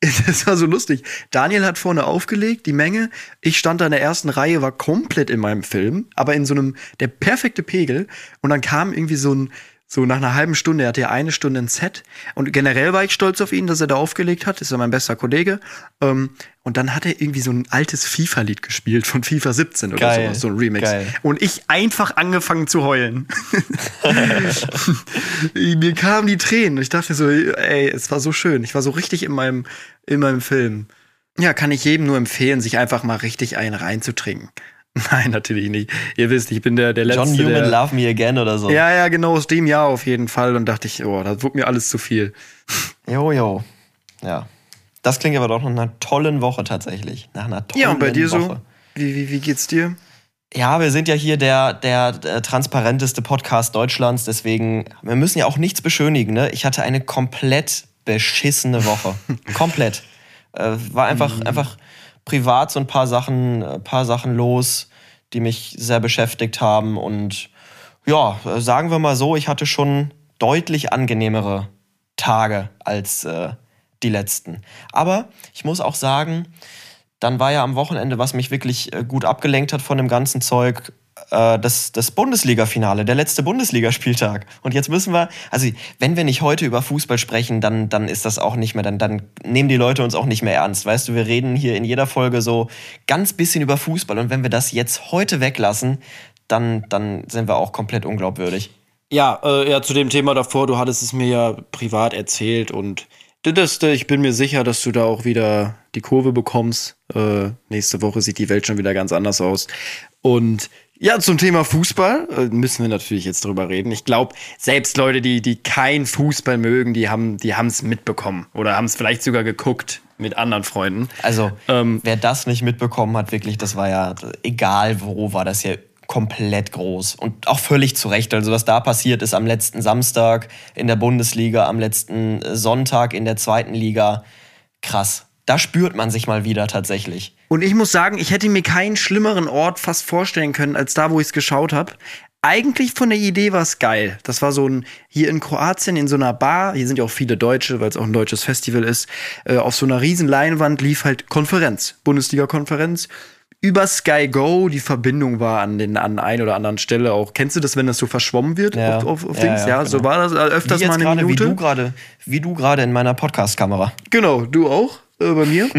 das war so lustig. Daniel hat vorne aufgelegt, die Menge. Ich stand da in der ersten Reihe, war komplett in meinem Film, aber in so einem, der perfekte Pegel. Und dann kam irgendwie so ein, so nach einer halben Stunde, er hatte ja eine Stunde ein Set. Und generell war ich stolz auf ihn, dass er da aufgelegt hat. Ist ja mein bester Kollege. Ähm, und dann hat er irgendwie so ein altes FIFA-Lied gespielt von FIFA 17 oder Geil, sowas, so ein Remix. geil. Und ich einfach angefangen zu heulen. Mir kamen die Tränen. Ich dachte so, ey, es war so schön. Ich war so richtig in meinem, in meinem Film. Ja, kann ich jedem nur empfehlen, sich einfach mal richtig einen reinzutrinken. Nein, natürlich nicht. Ihr wisst, ich bin der, der Letzte, John Newman, der, Love Me Again oder so. ja, ja, genau, aus dem Jahr auf jeden Fall. Und dachte ich, oh, das wird mir alles zu viel. Jo, jo. Ja. Das klingt aber doch nach einer tollen Woche tatsächlich. Nach einer tollen Ja, und bei dir so? Woche. Wie, wie, wie geht's dir? Ja, wir sind ja hier der, der, der transparenteste Podcast Deutschlands, deswegen, wir müssen ja auch nichts beschönigen. Ne? Ich hatte eine komplett beschissene Woche. komplett. Äh, war einfach, einfach privat so ein paar Sachen, äh, paar Sachen los, die mich sehr beschäftigt haben. Und ja, äh, sagen wir mal so, ich hatte schon deutlich angenehmere Tage als äh, die letzten. Aber ich muss auch sagen, dann war ja am Wochenende, was mich wirklich äh, gut abgelenkt hat von dem ganzen Zeug, das, das Bundesliga-Finale, der letzte Bundesligaspieltag. Und jetzt müssen wir, also wenn wir nicht heute über Fußball sprechen, dann, dann ist das auch nicht mehr, dann, dann nehmen die Leute uns auch nicht mehr ernst. Weißt du, wir reden hier in jeder Folge so ganz bisschen über Fußball. Und wenn wir das jetzt heute weglassen, dann, dann sind wir auch komplett unglaubwürdig. Ja, äh, ja, zu dem Thema davor, du hattest es mir ja privat erzählt und das, äh, ich bin mir sicher, dass du da auch wieder die Kurve bekommst. Äh, nächste Woche sieht die Welt schon wieder ganz anders aus. Und ja, zum Thema Fußball äh, müssen wir natürlich jetzt drüber reden. Ich glaube, selbst Leute, die, die kein Fußball mögen, die haben die es mitbekommen oder haben es vielleicht sogar geguckt mit anderen Freunden. Also, Ähm, wer das nicht mitbekommen hat, wirklich, das war ja, egal wo, war das ja komplett groß. Und auch völlig zu Recht. Also, was da passiert ist am letzten Samstag in der Bundesliga, am letzten äh, Sonntag in der zweiten Liga, krass. Da spürt man sich mal wieder tatsächlich. Und ich muss sagen, ich hätte mir keinen schlimmeren Ort fast vorstellen können, als da, wo ich es geschaut habe. Eigentlich von der Idee war es geil. Das war so ein, hier in Kroatien in so einer Bar, hier sind ja auch viele Deutsche, weil es auch ein deutsches Festival ist, äh, auf so einer riesen Leinwand lief halt Konferenz, Bundesliga-Konferenz. Über Sky Go, die Verbindung war an den an ein oder anderen Stelle auch. Kennst du das, wenn das so verschwommen wird Ja. auf, auf, auf Ja, Dings? ja, Ja, so genau. war das äh, öfters wie mal eine gerade, wie Minute. du gerade, wie du gerade in meiner Podcast-Kamera. Genau, du auch äh, bei mir.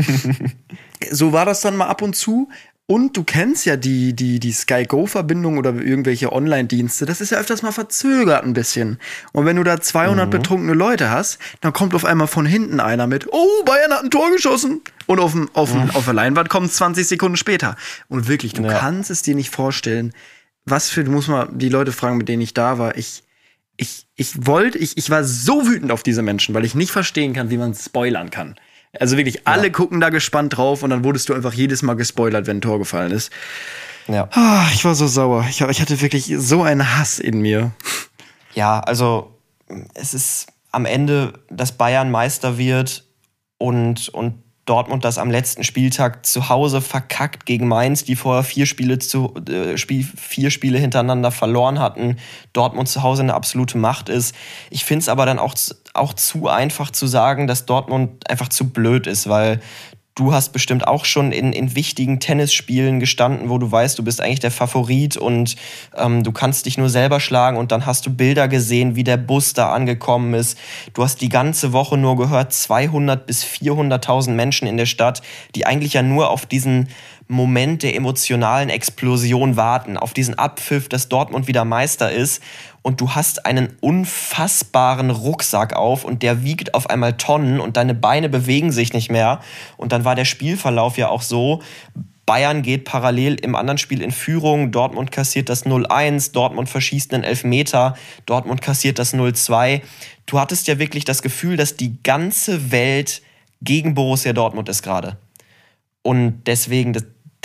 so war das dann mal ab und zu. Und du kennst ja die, die, die Sky Go-Verbindung oder irgendwelche Online-Dienste. Das ist ja öfters mal verzögert ein bisschen. Und wenn du da 200 betrunkene Leute hast, dann kommt auf einmal von hinten einer mit, oh, Bayern hat ein Tor geschossen. Und auf, dem, auf, dem, auf der Leinwand kommt 20 Sekunden später. Und wirklich, du Ja. kannst es dir nicht vorstellen, was für, du musst mal die Leute fragen, mit denen ich da war. Ich, ich, ich wollte, ich, ich war so wütend auf diese Menschen, weil ich nicht verstehen kann, wie man spoilern kann. Also wirklich, alle gucken da gespannt drauf und dann wurdest du einfach jedes Mal gespoilert, wenn ein Tor gefallen ist. Ja. Ah, ich war so sauer. Ich, ich hatte wirklich so einen Hass in mir. Ja, also es ist am Ende, dass Bayern Meister wird und, und Dortmund das am letzten Spieltag zu Hause verkackt gegen Mainz, die vorher vier Spiele, zu, äh, Spiel, vier Spiele hintereinander verloren hatten. Dortmund zu Hause eine absolute Macht ist. Ich finde es aber dann auch, auch zu einfach zu sagen, dass Dortmund einfach zu blöd ist, weil Du hast bestimmt auch schon in, in wichtigen Tennisspielen gestanden, wo du weißt, du bist eigentlich der Favorit und ähm, du kannst dich nur selber schlagen und dann hast du Bilder gesehen, wie der Bus da angekommen ist. Du hast die ganze Woche nur gehört, 200 bis 400.000 Menschen in der Stadt, die eigentlich ja nur auf diesen Moment der emotionalen Explosion warten, auf diesen Abpfiff, dass Dortmund wieder Meister ist und du hast einen unfassbaren Rucksack auf und der wiegt auf einmal Tonnen und deine Beine bewegen sich nicht mehr und dann war der Spielverlauf ja auch so, Bayern geht parallel im anderen Spiel in Führung. Dortmund kassiert das 0-1. Dortmund verschießt einen Elfmeter. Dortmund kassiert das 0-2. Du hattest ja wirklich das Gefühl, dass die ganze Welt gegen Borussia Dortmund ist gerade. Und deswegen,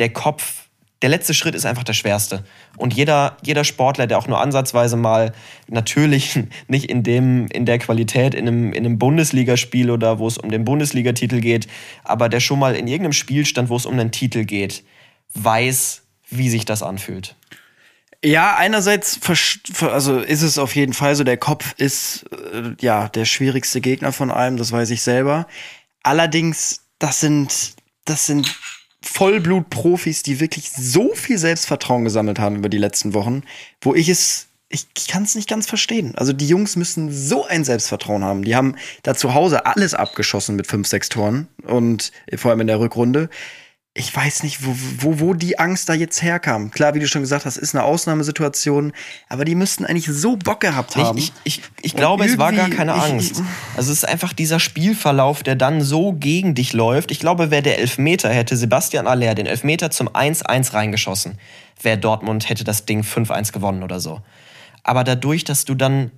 der Kopf der letzte Schritt ist einfach der schwerste. Und jeder, jeder Sportler, der auch nur ansatzweise mal natürlich nicht in, dem, in der Qualität in einem, in einem Bundesligaspiel oder wo es um den Bundesligatitel geht, aber der schon mal in irgendeinem Spiel stand, wo es um einen Titel geht, weiß, wie sich das anfühlt. Ja, einerseits also ist es auf jeden Fall so, der Kopf ist äh, ja der schwierigste Gegner von allem, das weiß ich selber. Allerdings, das sind, das sind Vollblut-Profis, die wirklich so viel Selbstvertrauen gesammelt haben über die letzten Wochen, wo ich es, ich, kann es nicht ganz verstehen. Also die Jungs müssen so ein Selbstvertrauen haben. Die haben da zu Hause alles abgeschossen mit fünf, sechs Toren und vor allem in der Rückrunde ich weiß nicht, wo, wo, wo die Angst da jetzt herkam. Klar, wie du schon gesagt hast, ist eine Ausnahmesituation, aber die müssten eigentlich so Bock gehabt haben. Ich, ich, ich, ich glaube, es war gar keine Angst. Ich, also es ist einfach dieser Spielverlauf, der dann so gegen dich läuft. Ich glaube, wer der Elfmeter hätte, Sebastian Aller den Elfmeter zum 1-1 reingeschossen, wäre Dortmund, hätte das Ding 5-1 gewonnen oder so. Aber dadurch, dass du dann.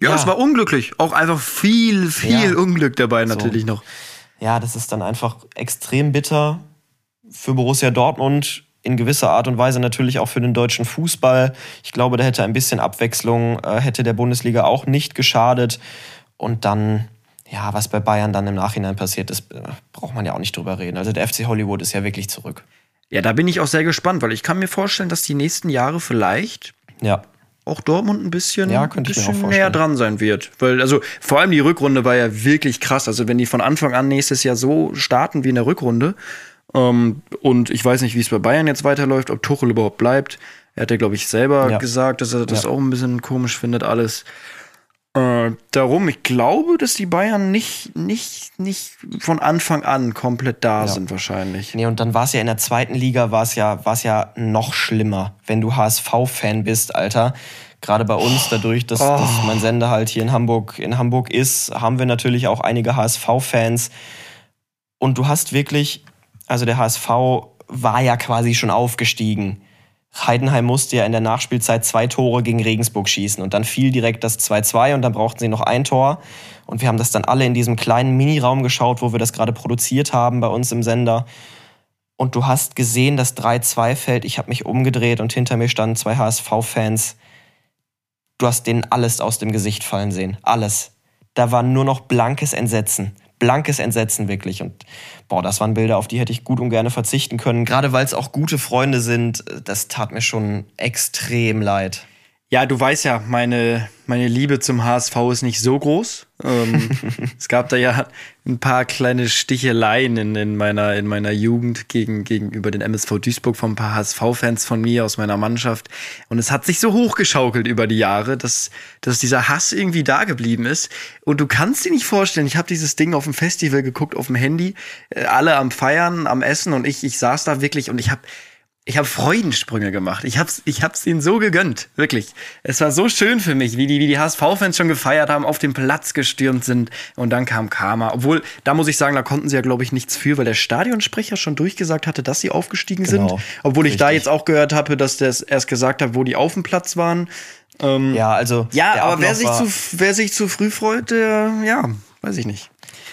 Ja, ja, es war unglücklich. Auch einfach viel, viel ja, Unglück dabei natürlich so. noch. Ja, das ist dann einfach extrem bitter für Borussia Dortmund in gewisser Art und Weise natürlich auch für den deutschen Fußball. Ich glaube, da hätte ein bisschen Abwechslung, äh, hätte der Bundesliga auch nicht geschadet. Und dann, ja, was bei Bayern dann im Nachhinein passiert ist, äh, braucht man ja auch nicht drüber reden. Also der FC Hollywood ist ja wirklich zurück. Ja, da bin ich auch sehr gespannt, weil ich kann mir vorstellen, dass die nächsten Jahre vielleicht ja. auch Dortmund ein bisschen, ja, ein bisschen näher dran sein wird. Weil, also vor allem die Rückrunde war ja wirklich krass. Also wenn die von Anfang an nächstes Jahr so starten wie in der Rückrunde, ähm, und ich weiß nicht, wie es bei Bayern jetzt weiterläuft, ob Tuchel überhaupt bleibt. Er hat ja, glaube ich, selber ja. gesagt, dass er das ja. auch ein bisschen komisch findet, alles. Äh, darum, ich glaube, dass die Bayern nicht, nicht, nicht von Anfang an komplett da ja. sind, wahrscheinlich. Nee, und dann war es ja in der zweiten Liga, war es ja, war's ja noch schlimmer, wenn du HSV-Fan bist, Alter. Gerade bei uns, dadurch, dass, oh. dass mein Sender halt hier in Hamburg, in Hamburg ist, haben wir natürlich auch einige HSV-Fans. Und du hast wirklich also der HSV war ja quasi schon aufgestiegen. Heidenheim musste ja in der Nachspielzeit zwei Tore gegen Regensburg schießen und dann fiel direkt das 2-2 und dann brauchten sie noch ein Tor. Und wir haben das dann alle in diesem kleinen Miniraum geschaut, wo wir das gerade produziert haben bei uns im Sender. Und du hast gesehen, das 3-2 fällt. Ich habe mich umgedreht und hinter mir standen zwei HSV-Fans. Du hast denen alles aus dem Gesicht fallen sehen. Alles. Da war nur noch blankes Entsetzen blankes Entsetzen wirklich. Und boah, das waren Bilder, auf die hätte ich gut und gerne verzichten können. Gerade weil es auch gute Freunde sind, das tat mir schon extrem leid. Ja, du weißt ja, meine, meine Liebe zum HSV ist nicht so groß. Ähm, es gab da ja ein paar kleine Sticheleien in, in, meiner, in meiner Jugend gegen, gegenüber den MSV Duisburg von ein paar HSV-Fans von mir aus meiner Mannschaft. Und es hat sich so hochgeschaukelt über die Jahre, dass, dass dieser Hass irgendwie da geblieben ist. Und du kannst dir nicht vorstellen, ich habe dieses Ding auf dem Festival geguckt, auf dem Handy, äh, alle am Feiern, am Essen und ich, ich saß da wirklich und ich habe ich habe Freudensprünge gemacht. Ich hab's, ich hab's ihnen so gegönnt, wirklich. Es war so schön für mich, wie die, wie die HSV-Fans schon gefeiert haben, auf den Platz gestürmt sind und dann kam Karma. Obwohl, da muss ich sagen, da konnten sie ja, glaube ich, nichts für, weil der Stadionsprecher schon durchgesagt hatte, dass sie aufgestiegen genau, sind. Obwohl richtig. ich da jetzt auch gehört habe, dass der erst gesagt hat, wo die auf dem Platz waren. Ähm, ja, also. Ja, aber wer sich, zu, wer sich zu früh freut, der, ja, weiß ich nicht.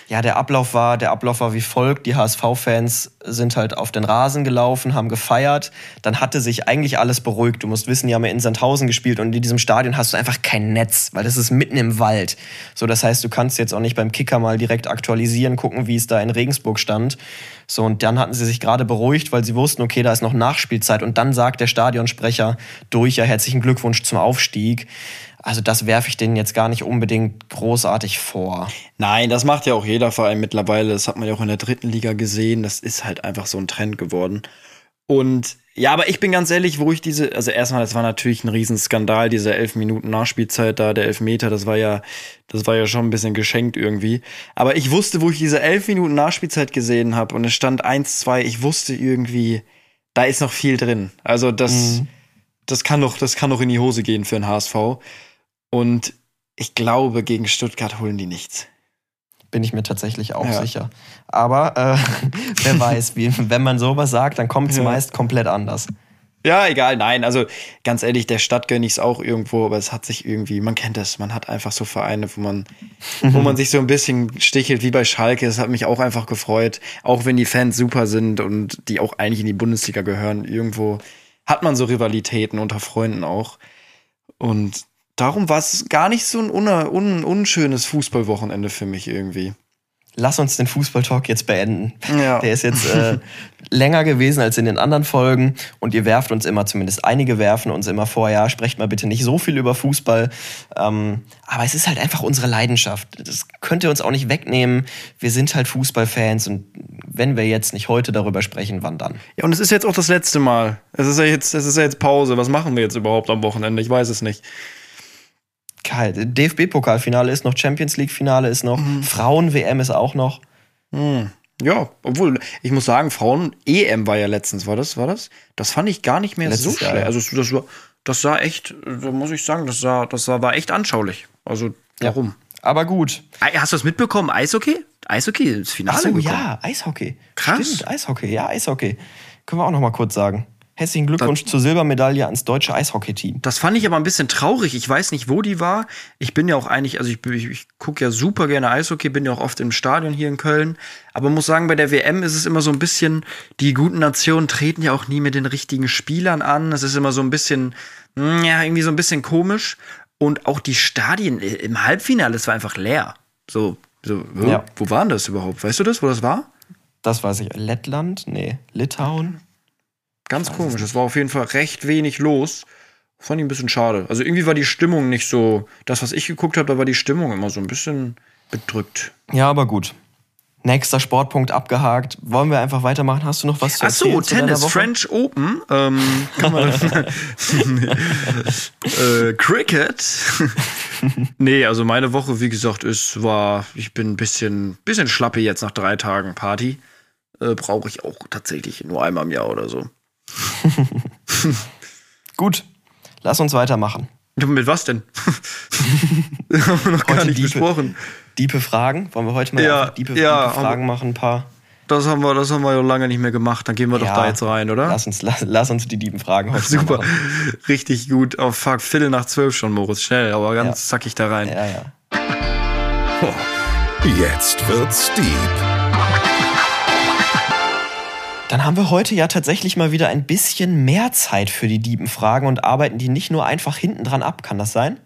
Ja, der Ablauf war, der Ablauf war wie folgt. Die HSV-Fans sind halt auf den Rasen gelaufen, haben gefeiert. Dann hatte sich eigentlich alles beruhigt. Du musst wissen, die haben ja in Sandhausen gespielt und in diesem Stadion hast du einfach kein Netz, weil das ist mitten im Wald. So, das heißt, du kannst jetzt auch nicht beim Kicker mal direkt aktualisieren, gucken, wie es da in Regensburg stand. So, und dann hatten sie sich gerade beruhigt, weil sie wussten, okay, da ist noch Nachspielzeit. Und dann sagt der Stadionsprecher durch, ja, herzlichen Glückwunsch zum Aufstieg. Also das werfe ich denen jetzt gar nicht unbedingt großartig vor. Nein, das macht ja auch jeder Verein mittlerweile. Das hat man ja auch in der dritten Liga gesehen. Das ist halt einfach so ein Trend geworden. Und ja, aber ich bin ganz ehrlich, wo ich diese, also erstmal, das war natürlich ein Riesenskandal, diese elf Minuten Nachspielzeit da, der Elfmeter, das war ja, das war ja schon ein bisschen geschenkt irgendwie. Aber ich wusste, wo ich diese elf Minuten Nachspielzeit gesehen habe und es stand 1-2, ich wusste irgendwie, da ist noch viel drin. Also das, mhm. das kann doch, das kann doch in die Hose gehen für einen HSV. Und ich glaube, gegen Stuttgart holen die nichts. Bin ich mir tatsächlich auch sicher. Aber äh, wer weiß, wie, wenn man sowas sagt, dann kommt es meist komplett anders. Ja, egal, nein. Also ganz ehrlich, der Stadt gönne ich es auch irgendwo, aber es hat sich irgendwie, man kennt das, man hat einfach so Vereine, wo man, wo man sich so ein bisschen stichelt, wie bei Schalke. Das hat mich auch einfach gefreut. Auch wenn die Fans super sind und die auch eigentlich in die Bundesliga gehören, irgendwo hat man so Rivalitäten unter Freunden auch. Und darum war es gar nicht so ein un un unschönes Fußballwochenende für mich irgendwie. Lass uns den Fußballtalk jetzt beenden. Ja. Der ist jetzt äh, länger gewesen als in den anderen Folgen und ihr werft uns immer, zumindest einige werfen uns immer vor, ja, sprecht mal bitte nicht so viel über Fußball. Ähm, aber es ist halt einfach unsere Leidenschaft. Das könnt ihr uns auch nicht wegnehmen. Wir sind halt Fußballfans und wenn wir jetzt nicht heute darüber sprechen, wann dann? Ja, und es ist jetzt auch das letzte Mal. Es ist ja jetzt, es ist ja jetzt Pause. Was machen wir jetzt überhaupt am Wochenende? Ich weiß es nicht. Kalt. DFB-Pokalfinale ist noch, Champions League-Finale ist noch, Frauen-WM ist auch noch. Ja, obwohl, ich muss sagen, Frauen-EM war ja letztens, war das, war das? Das fand ich gar nicht mehr Letztes so schlecht. ja. Also das war, das sah echt, da muss ich sagen, das sah, das sah, war echt anschaulich. Also, warum? Aber gut. Hast du das mitbekommen? Eishockey? Eishockey ins Finale Ach so, ja, Eishockey. Krass. Stimmt, Eishockey, ja, Eishockey. Können wir auch noch mal kurz sagen. Herzlichen Glückwunsch zur Silbermedaille ans deutsche Eishockey-Team. Das fand ich aber ein bisschen traurig. Ich weiß nicht, wo die war. Ich bin ja auch eigentlich, also ich, ich, ich gucke ja super gerne Eishockey, bin ja auch oft im Stadion hier in Köln. Aber muss sagen, bei der WM ist es immer so ein bisschen, die guten Nationen treten ja auch nie mit den richtigen Spielern an. Es ist immer so ein bisschen, mm, ja, irgendwie so ein bisschen komisch. Und auch die Stadien im Halbfinale, es war einfach leer. So, so, wo, Ja. wo waren das überhaupt? Weißt du das, wo das war? Das weiß ich. Lettland? Nee. Litauen? Ganz komisch. Es war auf jeden Fall recht wenig los. Fand ich ein bisschen schade. Also irgendwie war die Stimmung nicht so. Das, was ich geguckt habe, da war die Stimmung immer so ein bisschen bedrückt. Ja, aber gut. Nächster Sportpunkt abgehakt. Wollen wir einfach weitermachen? Hast du noch was zu Ach so, erzählen? zu deiner Tennis? French Open. Ähm, kann man äh, Cricket. nee, also meine Woche, wie gesagt, ist, war, ich bin ein bisschen, bisschen schlappe jetzt nach drei Tagen Party. Äh, Brauche ich auch tatsächlich nur einmal im Jahr oder so. Gut. Lass uns weitermachen. Ja, Mit was denn? haben wir noch gar Heute nicht Diepe. besprochen. Diepe Fragen. Wollen wir heute mal Ja, Diepe, ja, Diepe Fragen machen? Ein paar. Das haben wir, das haben wir ja lange nicht mehr gemacht. Dann gehen wir doch Ja. da jetzt rein, oder? Lass uns, lass, lass uns die Diepen Fragen heute Super. machen. Richtig gut. Oh fuck, Viertel nach zwölf schon, Moritz. Schnell, aber ganz zackig da rein. Ja, ja. Jetzt wird's deep. Dann haben wir heute ja tatsächlich mal wieder ein bisschen mehr Zeit für die Diebenfragen und arbeiten die nicht nur einfach hinten dran ab. Kann das sein?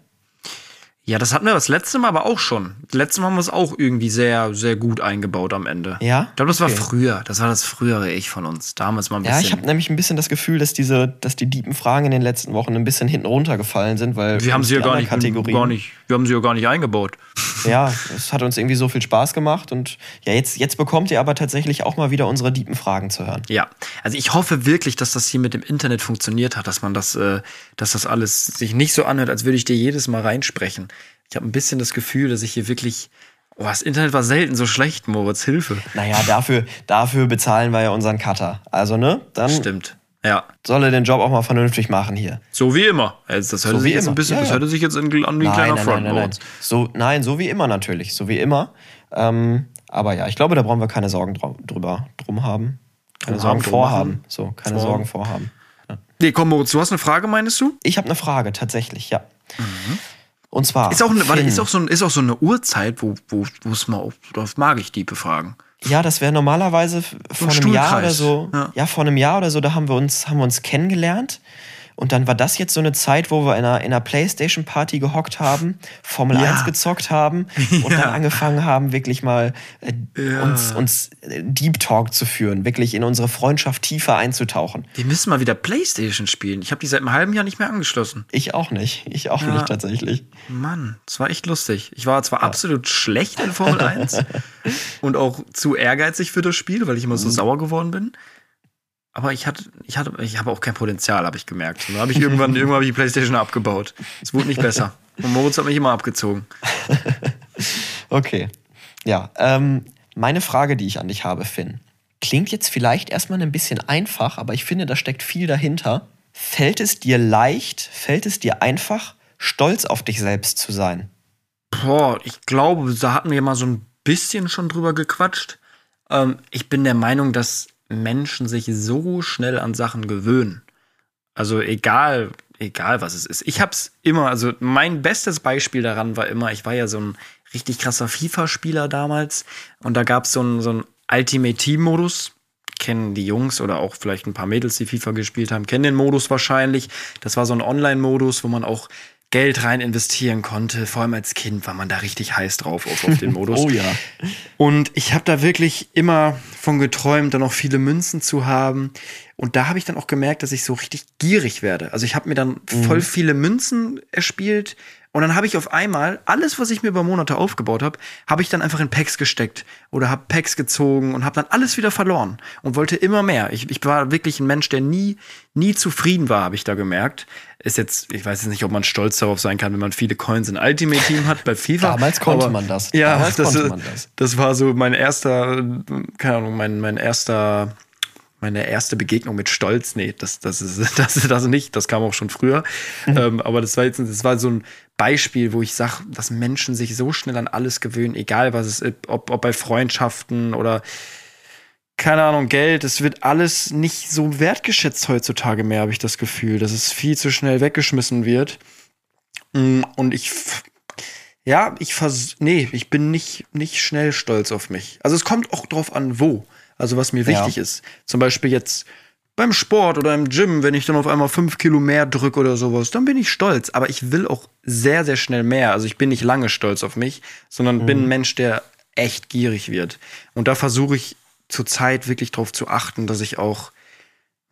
Ja, das hatten wir das letzte Mal aber auch schon. Das letzte Mal haben wir es auch irgendwie sehr, sehr gut eingebaut am Ende. Ja? Ich glaube, das war Okay. früher. Das war das frühere Ich von uns. Damals mal ein bisschen. Ja, ich habe nämlich ein bisschen das Gefühl, dass diese, dass die Diebenfragen in den letzten Wochen ein bisschen hinten runtergefallen sind, weil wir haben sie ja gar nicht, gar nicht, wir haben sie ja gar nicht eingebaut. Ja, es hat uns irgendwie so viel Spaß gemacht und ja, jetzt, jetzt bekommt ihr aber tatsächlich auch mal wieder unsere Diebenfragen zu hören. Ja, also ich hoffe wirklich, dass das hier mit dem Internet funktioniert hat, dass man das, äh, dass das alles sich nicht so anhört, als würde ich dir jedes Mal reinsprechen. Ich habe ein bisschen das Gefühl, dass ich hier wirklich. Oh, das Internet war selten so schlecht, Moritz. Hilfe. Naja, dafür, dafür bezahlen wir ja unseren Cutter. Also, ne? Dann Stimmt. Ja. soll er den Job auch mal vernünftig machen hier. So wie immer. Also das hörte So sich jetzt immer. ein bisschen, Ja, das ja. hörte sich jetzt an wie ein kleiner Front, Moritz. So, nein, so wie immer natürlich. So wie immer. Ähm, aber ja, ich glaube, da brauchen wir keine Sorgen drüber drum haben. Keine Drum Sorgen haben, vorhaben. machen. So, keine Vorhaben. Sorgen vorhaben. Nee, komm, Moritz, du hast eine Frage, meinst du? Ich habe eine Frage, tatsächlich, ja. Und zwar. Ist auch, eine, warte, ist auch, so, ein, ist auch so eine Uhrzeit, wo, wo, wo es mal, mag ich die befragen. Ja, das wäre normalerweise vor ein einem Jahr oder so. Ja. Ja. vor einem Jahr oder so, da haben wir uns, haben wir uns kennengelernt. Und dann war das jetzt so eine Zeit, wo wir in einer, in einer Playstation-Party gehockt haben, Formel Ja. 1 gezockt haben und Ja. dann angefangen haben, wirklich mal äh, Ja. uns, uns äh, Deep Talk zu führen, wirklich in unsere Freundschaft tiefer einzutauchen. Wir müssen mal wieder Playstation spielen. Ich habe die seit einem halben Jahr nicht mehr angeschlossen. Ich auch nicht. Ich auch nicht tatsächlich. Mann, das war echt lustig. Ich war zwar absolut schlecht in Formel 1 und auch zu ehrgeizig für das Spiel, weil ich immer so sauer geworden bin. Aber ich hatte, ich hatte, ich habe auch kein Potenzial, habe ich gemerkt. Und dann habe ich irgendwann, irgendwann habe ich die Playstation abgebaut. Es wurde nicht besser. Und Moritz hat mich immer abgezogen. Okay. Ja, ähm, meine Frage, die ich an dich habe, Finn, klingt jetzt vielleicht erstmal ein bisschen einfach, aber ich finde, da steckt viel dahinter. Fällt es dir leicht, fällt es dir einfach, stolz auf dich selbst zu sein? Boah, ich glaube, da hatten wir mal so ein bisschen schon drüber gequatscht. Ähm, ich bin der Meinung, dass Menschen sich so schnell an Sachen gewöhnen. Also egal, egal was es ist. Ich hab's immer, also mein bestes Beispiel daran war immer, ich war ja so ein richtig krasser FIFA-Spieler damals und da gab's so einen so einen Ultimate Team-Modus. Kennen die Jungs oder auch vielleicht ein paar Mädels, die FIFA gespielt haben, kennen den Modus wahrscheinlich. Das war so ein Online-Modus, wo man auch Geld rein investieren konnte. Vor allem als Kind war man da richtig heiß drauf auf, auf den Modus. Oh ja. Und ich habe da wirklich immer von geträumt, dann auch viele Münzen zu haben. Und da habe ich dann auch gemerkt, dass ich so richtig gierig werde. Also ich habe mir dann voll viele Münzen erspielt. Und dann habe ich auf einmal alles, was ich mir über Monate aufgebaut habe, habe ich dann einfach in Packs gesteckt oder habe Packs gezogen und habe dann alles wieder verloren und wollte immer mehr. Ich, ich war wirklich ein Mensch, der nie, nie zufrieden war, habe ich da gemerkt. Ist jetzt, ich weiß jetzt nicht, ob man stolz darauf sein kann, wenn man viele Coins in Ultimate Team hat bei FIFA. Damals konnte aber- man das. Ja, Damals das, konnte man das. das war so mein erster, keine Ahnung, mein, mein erster, meine erste Begegnung mit Stolz. Nee, das, das ist das, das nicht. Das kam auch schon früher. Mhm. Ähm, aber das war jetzt, das war so ein Beispiel, wo ich sage, dass Menschen sich so schnell an alles gewöhnen, egal was es ist, ob, ob bei Freundschaften oder keine Ahnung, Geld, es wird alles nicht so wertgeschätzt heutzutage mehr, habe ich das Gefühl, dass es viel zu schnell weggeschmissen wird. Mm, Und ich, ja, ich vers, nee, ich bin nicht, nicht schnell stolz auf mich. Also es kommt auch drauf an, wo. Also was mir Ja. wichtig ist. Zum Beispiel jetzt beim Sport oder im Gym, wenn ich dann auf einmal fünf Kilo mehr drücke oder sowas, dann bin ich stolz. Aber ich will auch sehr, sehr schnell mehr. Also ich bin nicht lange stolz auf mich, sondern bin ein Mensch, der echt gierig wird. Und da versuche ich zurzeit wirklich drauf zu achten, dass ich auch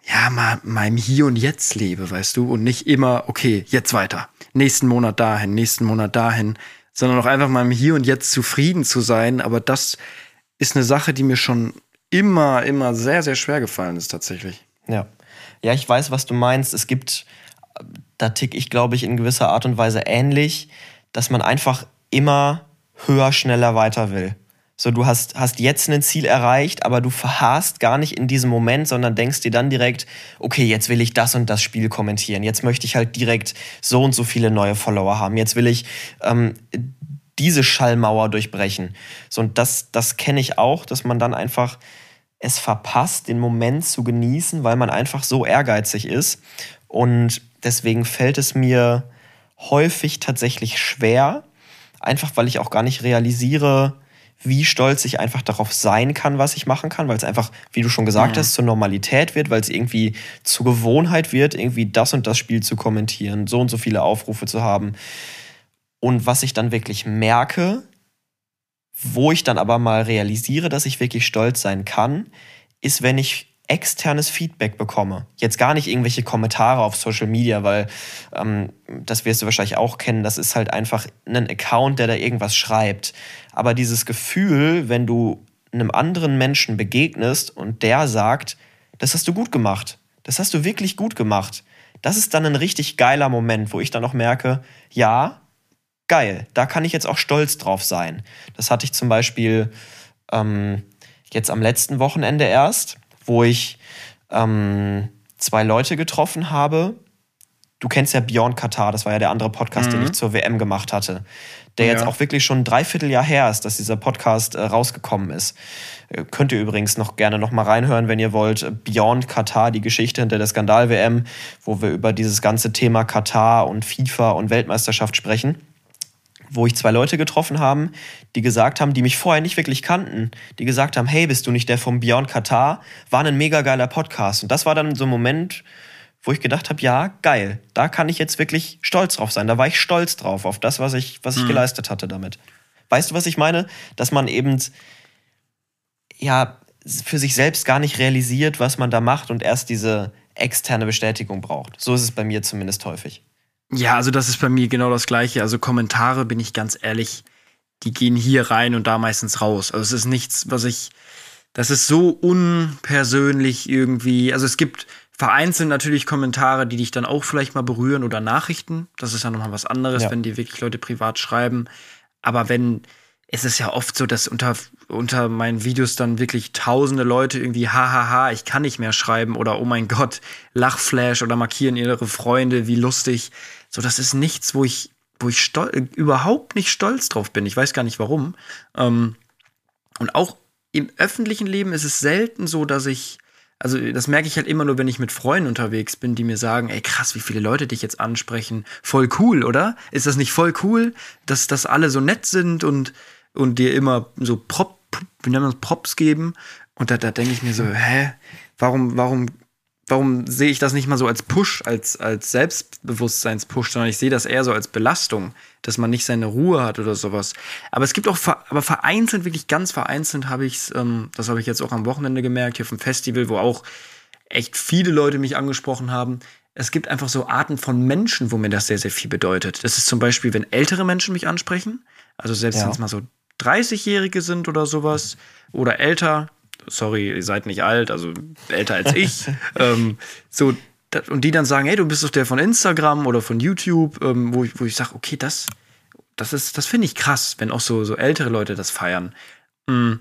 ja, mal meinem Hier und Jetzt lebe, weißt du, und nicht immer, okay, jetzt weiter, nächsten Monat dahin, nächsten Monat dahin, sondern auch einfach mal im Hier und Jetzt zufrieden zu sein. Aber das ist eine Sache, die mir schon immer, immer sehr, sehr schwer gefallen ist, tatsächlich. Ja. Ja, ich weiß, was du meinst. Es gibt, da tick ich, glaube ich, in gewisser Art und Weise ähnlich, dass man einfach immer höher, schneller weiter will. So, du hast, hast jetzt ein Ziel erreicht, aber du verharrst gar nicht in diesem Moment, sondern denkst dir dann direkt, okay, jetzt will ich das und das Spiel kommentieren. Jetzt möchte ich halt direkt so und so viele neue Follower haben. Jetzt will ich ähm, diese Schallmauer durchbrechen. So, und das, das kenne ich auch, dass man dann einfach es verpasst, den Moment zu genießen, weil man einfach so ehrgeizig ist. Und deswegen fällt es mir häufig tatsächlich schwer, einfach weil ich auch gar nicht realisiere, wie stolz ich einfach darauf sein kann, was ich machen kann, weil es einfach, wie du schon gesagt hast, zur Normalität wird, weil es irgendwie zur Gewohnheit wird, irgendwie das und das Spiel zu kommentieren, so und so viele Aufrufe zu haben. Und was ich dann wirklich merke, wo ich dann aber mal realisiere, dass ich wirklich stolz sein kann, ist, wenn ich externes Feedback bekomme. Jetzt gar nicht irgendwelche Kommentare auf Social Media, weil ähm, das wirst du wahrscheinlich auch kennen, das ist halt einfach ein Account, der da irgendwas schreibt. Aber dieses Gefühl, wenn du einem anderen Menschen begegnest und der sagt, das hast du gut gemacht, das hast du wirklich gut gemacht, das ist dann ein richtig geiler Moment, wo ich dann auch merke, ja, geil, da kann ich jetzt auch stolz drauf sein. Das hatte ich zum Beispiel ähm, jetzt am letzten Wochenende erst, wo ich ähm, zwei Leute getroffen habe. Du kennst ja Beyond Katar, das war ja der andere Podcast, den ich zur WM gemacht hatte. Der jetzt Ja. auch wirklich schon ein Dreivierteljahr her ist, dass dieser Podcast äh, rausgekommen ist. Äh, könnt ihr übrigens noch gerne noch mal reinhören, wenn ihr wollt. Beyond Katar, die Geschichte hinter der Skandal-WM, wo wir über dieses ganze Thema Katar und FIFA und Weltmeisterschaft sprechen wo ich zwei Leute getroffen haben, die gesagt haben, die mich vorher nicht wirklich kannten, die gesagt haben, hey, bist du nicht der vom Beyond Katar? War ein mega geiler Podcast. Und das war dann so ein Moment, wo ich gedacht habe, ja, geil, da kann ich jetzt wirklich stolz drauf sein. Da war ich stolz drauf, auf das, was ich, was ich geleistet hatte damit. Weißt du, was ich meine? Dass man eben, ja, für sich selbst gar nicht realisiert, was man da macht und erst diese externe Bestätigung braucht. So ist es bei mir zumindest häufig. Ja, also das ist bei mir genau das Gleiche. Also Kommentare, bin ich ganz ehrlich, die gehen hier rein und da meistens raus. Also es ist nichts, was ich, das ist so unpersönlich irgendwie. Also es gibt vereinzelt natürlich Kommentare, die dich dann auch vielleicht mal berühren oder Nachrichten. Das ist ja nochmal was anderes, Ja. wenn dir wirklich Leute privat schreiben. Aber wenn, es ist ja oft so, dass unter, unter meinen Videos dann wirklich tausende Leute irgendwie, hahaha, ich kann nicht mehr schreiben oder oh mein Gott, Lachflash oder markieren ihre Freunde, wie lustig. So, das ist nichts, wo ich, wo ich überhaupt nicht stolz drauf bin. Ich weiß gar nicht warum. Ähm, Und auch im öffentlichen Leben ist es selten so, dass ich, also das merke ich halt immer nur, wenn ich mit Freunden unterwegs bin, die mir sagen, ey krass, wie viele Leute dich jetzt ansprechen. Voll cool, oder? Ist das nicht voll cool, dass, dass alle so nett sind und, und dir immer so Prop, wie nennt man das, Props geben? Und da, da denke ich mir so, hä? Warum, warum warum sehe ich das nicht mal so als Push, als, als Selbstbewusstseinspush, sondern ich sehe das eher so als Belastung, dass man nicht seine Ruhe hat oder sowas. Aber es gibt auch, aber vereinzelt, wirklich ganz vereinzelt habe ich es, ähm, das habe ich jetzt auch am Wochenende gemerkt, hier auf dem Festival, wo auch echt viele Leute mich angesprochen haben. Es gibt einfach so Arten von Menschen, wo mir das sehr, sehr viel bedeutet. Das ist zum Beispiel, wenn ältere Menschen mich ansprechen, also selbst ja. wenn es mal so 30-Jährige sind oder sowas, oder älter, sorry, ihr seid nicht alt, also älter als ich. ähm, so, und die dann sagen, hey, du bist doch der von Instagram oder von YouTube, ähm, wo ich, wo ich sage, okay, das, das ist, das finde ich krass, wenn auch so, so ältere Leute das feiern. Mhm.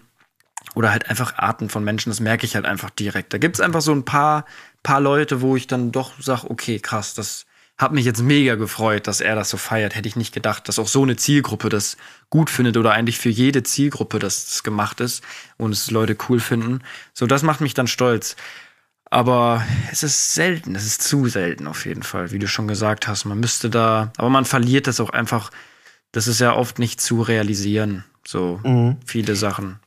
Oder halt einfach Arten von Menschen, das merke ich halt einfach direkt. Da gibt es einfach so ein paar, paar Leute, wo ich dann doch sage, okay, krass, das, hab mich jetzt mega gefreut, dass er das so feiert. Hätte ich nicht gedacht, dass auch so eine Zielgruppe das gut findet oder eigentlich für jede Zielgruppe das gemacht ist und es Leute cool finden. So, das macht mich dann stolz. Aber es ist selten, es ist zu selten auf jeden Fall, wie du schon gesagt hast. Man müsste da, aber man verliert das auch einfach. Das ist ja oft nicht zu realisieren, so mhm. viele Sachen.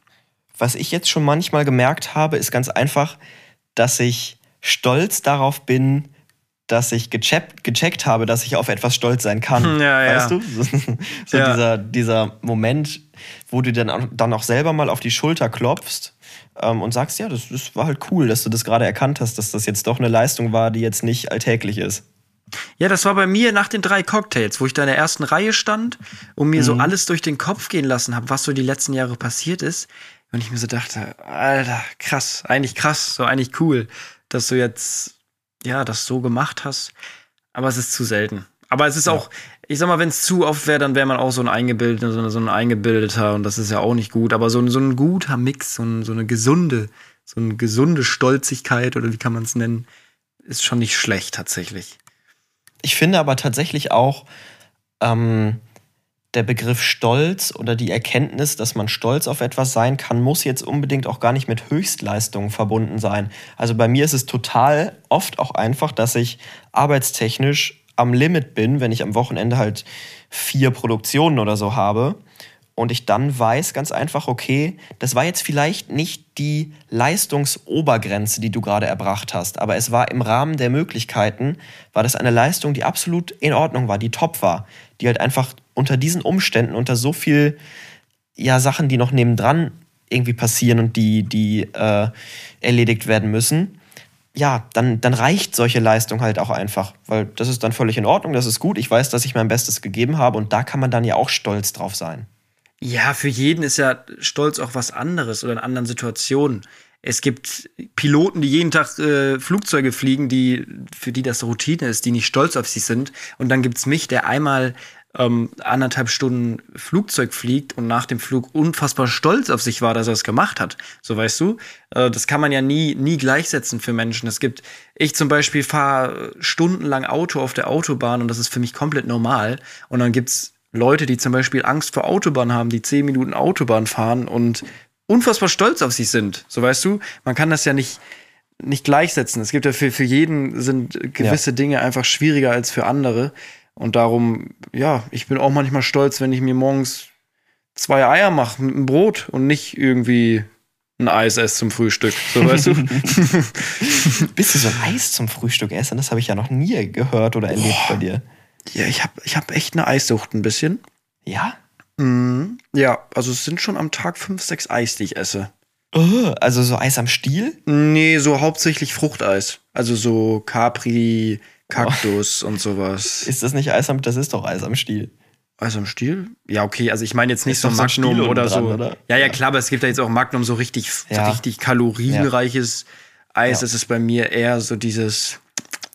Was ich jetzt schon manchmal gemerkt habe, ist ganz einfach, dass ich stolz darauf bin, dass ich gecheckt, gecheckt habe, dass ich auf etwas stolz sein kann. Ja, weißt ja. du? so ja. dieser, dieser Moment, wo du dann, dann auch selber mal auf die Schulter klopfst ähm, und sagst, ja, das, das war halt cool, dass du das gerade erkannt hast, dass das jetzt doch eine Leistung war, die jetzt nicht alltäglich ist. Ja, das war bei mir nach den drei Cocktails, wo ich da in der ersten Reihe stand und mir mhm. so alles durch den Kopf gehen lassen habe, was so die letzten Jahre passiert ist. Und ich mir so dachte, Alter, krass, eigentlich krass, so eigentlich cool, dass du jetzt ja, das so gemacht hast. Aber es ist zu selten. Aber es ist ja. auch, ich sag mal, wenn es zu oft wäre, dann wäre man auch so ein eingebildeter, so, so ein eingebildeter und das ist ja auch nicht gut. Aber so, so ein guter Mix, so, ein, so eine gesunde, so eine gesunde Stolzigkeit oder wie kann man es nennen, ist schon nicht schlecht tatsächlich. Ich finde aber tatsächlich auch, ähm, der Begriff Stolz oder die Erkenntnis, dass man stolz auf etwas sein kann, muss jetzt unbedingt auch gar nicht mit Höchstleistungen verbunden sein. Also bei mir ist es total oft auch einfach, dass ich arbeitstechnisch am Limit bin, wenn ich am Wochenende halt vier Produktionen oder so habe und ich dann weiß ganz einfach, okay, das war jetzt vielleicht nicht die Leistungsobergrenze, die du gerade erbracht hast, aber es war im Rahmen der Möglichkeiten, war das eine Leistung, die absolut in Ordnung war, die top war, die halt einfach unter diesen Umständen, unter so viel ja, Sachen, die noch nebendran irgendwie passieren und die, die äh, erledigt werden müssen, ja, dann, dann reicht solche Leistung halt auch einfach, weil das ist dann völlig in Ordnung, das ist gut. Ich weiß, dass ich mein Bestes gegeben habe und da kann man dann ja auch stolz drauf sein. Ja, für jeden ist ja Stolz auch was anderes oder in anderen Situationen. Es gibt Piloten, die jeden Tag äh, Flugzeuge fliegen, die, für die das Routine ist, die nicht stolz auf sich sind. Und dann gibt's mich, der einmal ähm, anderthalb Stunden Flugzeug fliegt und nach dem Flug unfassbar stolz auf sich war, dass er es gemacht hat. So weißt du, äh, das kann man ja nie, nie gleichsetzen für Menschen. Es gibt, ich zum Beispiel fahre stundenlang Auto auf der Autobahn und das ist für mich komplett normal. Und dann gibt's Leute, die zum Beispiel Angst vor Autobahn haben, die zehn Minuten Autobahn fahren und unfassbar stolz auf sich sind. So weißt du, man kann das ja nicht, nicht gleichsetzen. Es gibt ja für, für jeden sind gewisse ja. Dinge einfach schwieriger als für andere. Und darum, ja, ich bin auch manchmal stolz, wenn ich mir morgens zwei Eier mache mit einem Brot und nicht irgendwie ein Eis esse zum Frühstück. So weißt du? Bist du so ein Eis zum Frühstück essen? Das habe ich ja noch nie gehört oder erlebt Boah. bei dir. Ja, ich habe ich hab echt eine Eissucht ein bisschen. Ja? Mhm. Ja, also es sind schon am Tag fünf, sechs Eis, die ich esse. Oh, also so Eis am Stiel? Nee, so hauptsächlich Fruchteis. Also so Capri, Kaktus oh. und sowas. Ist das nicht Eis am, das ist doch Eis am Stiel. Eis am Stiel? Ja, okay, also ich meine jetzt nicht ist so Magnum so oder dran, so. Oder? Ja, ja, klar, aber es gibt ja jetzt auch Magnum, so richtig, ja. so richtig kalorienreiches ja. Eis. Das ist bei mir eher so dieses,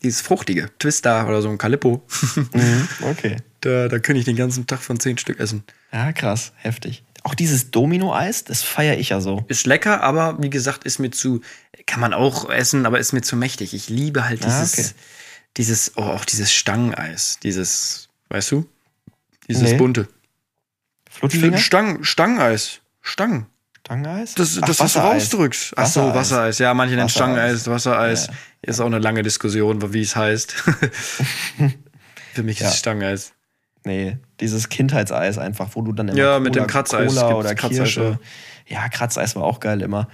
dieses fruchtige Twister oder so ein Calippo. Mhm, okay. Da, da könnte ich den ganzen Tag von zehn Stück essen. Ja, krass, heftig. Auch dieses Domino-Eis, das feiere ich ja so. Ist lecker, aber wie gesagt, ist mir zu, kann man auch essen, aber ist mir zu mächtig. Ich liebe halt dieses, ah, okay dieses, oh, auch dieses Stangeneis, dieses, weißt du? Dieses nee. bunte. Flutschfinger? Stang, Stangeneis. Stangen. Stangeneis? Das, Ach, das was du rausdrückst. Ach so, Wassereis. Wassereis. Ja, manche nennen. Stangeneis, Wassereis. Ja. Ist auch eine lange Diskussion, wie es heißt. Für mich Ja. ist es Stangeneis. Nee, dieses Kindheitseis einfach, wo du dann immer Ja, mit dem Kratzeis Cola oder Kratzeis, Kirsche. Ja, Kratzeis war auch geil immer.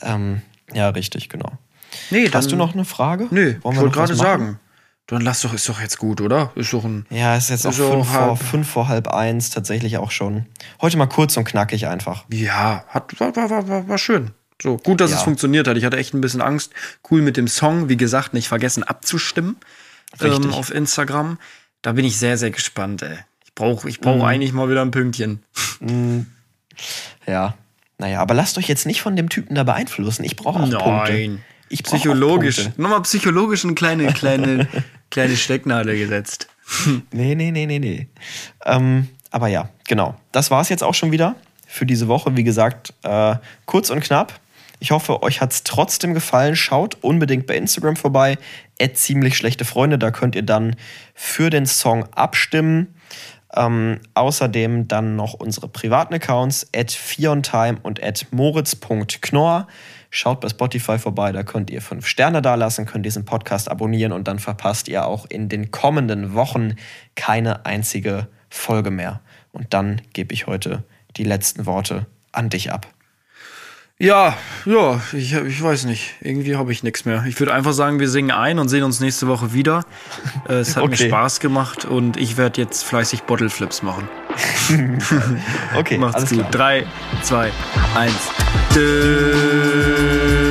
Ähm, ja, richtig, genau. Nee, Hast du noch eine Frage? Nö, Wollen ich wir wollte noch was gerade sagen. Dann lass doch, ist doch jetzt gut, oder? Ist doch ein. Ja, es ist jetzt auch Ist auch fünf, vor, halb- fünf vor halb eins, tatsächlich auch schon. Heute mal kurz und knackig einfach. Ja, hat, war, war, war, war, schön. So, gut, dass Ja. es funktioniert hat. Ich hatte echt ein bisschen Angst. Cool mit dem Song. Wie gesagt, nicht vergessen abzustimmen. Ähm, auf Instagram. Da bin ich sehr, sehr gespannt, ey. Ich brauche ich brauch Mhm. eigentlich mal wieder ein Pünktchen. Ja. Naja, aber lasst euch jetzt nicht von dem Typen da beeinflussen. Ich brauche auch Punkte. Ich Psychologisch. Nochmal psychologisch eine kleine, kleine, kleine Stecknadel gesetzt. Nee, nee, nee, nee, nee. Ähm, aber ja, genau. Das war es jetzt auch schon wieder für diese Woche. Wie gesagt, äh, kurz und knapp. Ich hoffe, euch hat es trotzdem gefallen. Schaut unbedingt bei Instagram vorbei. ziemlich schlechte Freunde. Da könnt ihr dann für den Song abstimmen. Ähm, außerdem dann noch unsere privaten Accounts at fiontime und at moritz.knorr. Schaut bei Spotify vorbei, da könnt ihr fünf Sterne dalassen, könnt diesen Podcast abonnieren und dann verpasst ihr auch in den kommenden Wochen keine einzige Folge mehr. Und dann gebe ich heute die letzten Worte an dich ab. Ja, ja, ich, ich weiß nicht. Irgendwie habe ich nichts mehr. Ich würde einfach sagen, wir singen ein und sehen uns nächste Woche wieder. Äh, es hat mir Okay. Spaß gemacht und ich werde jetzt fleißig Bottle Flips machen. Okay, Macht's gut. klar. Drei, zwei, eins. Dö.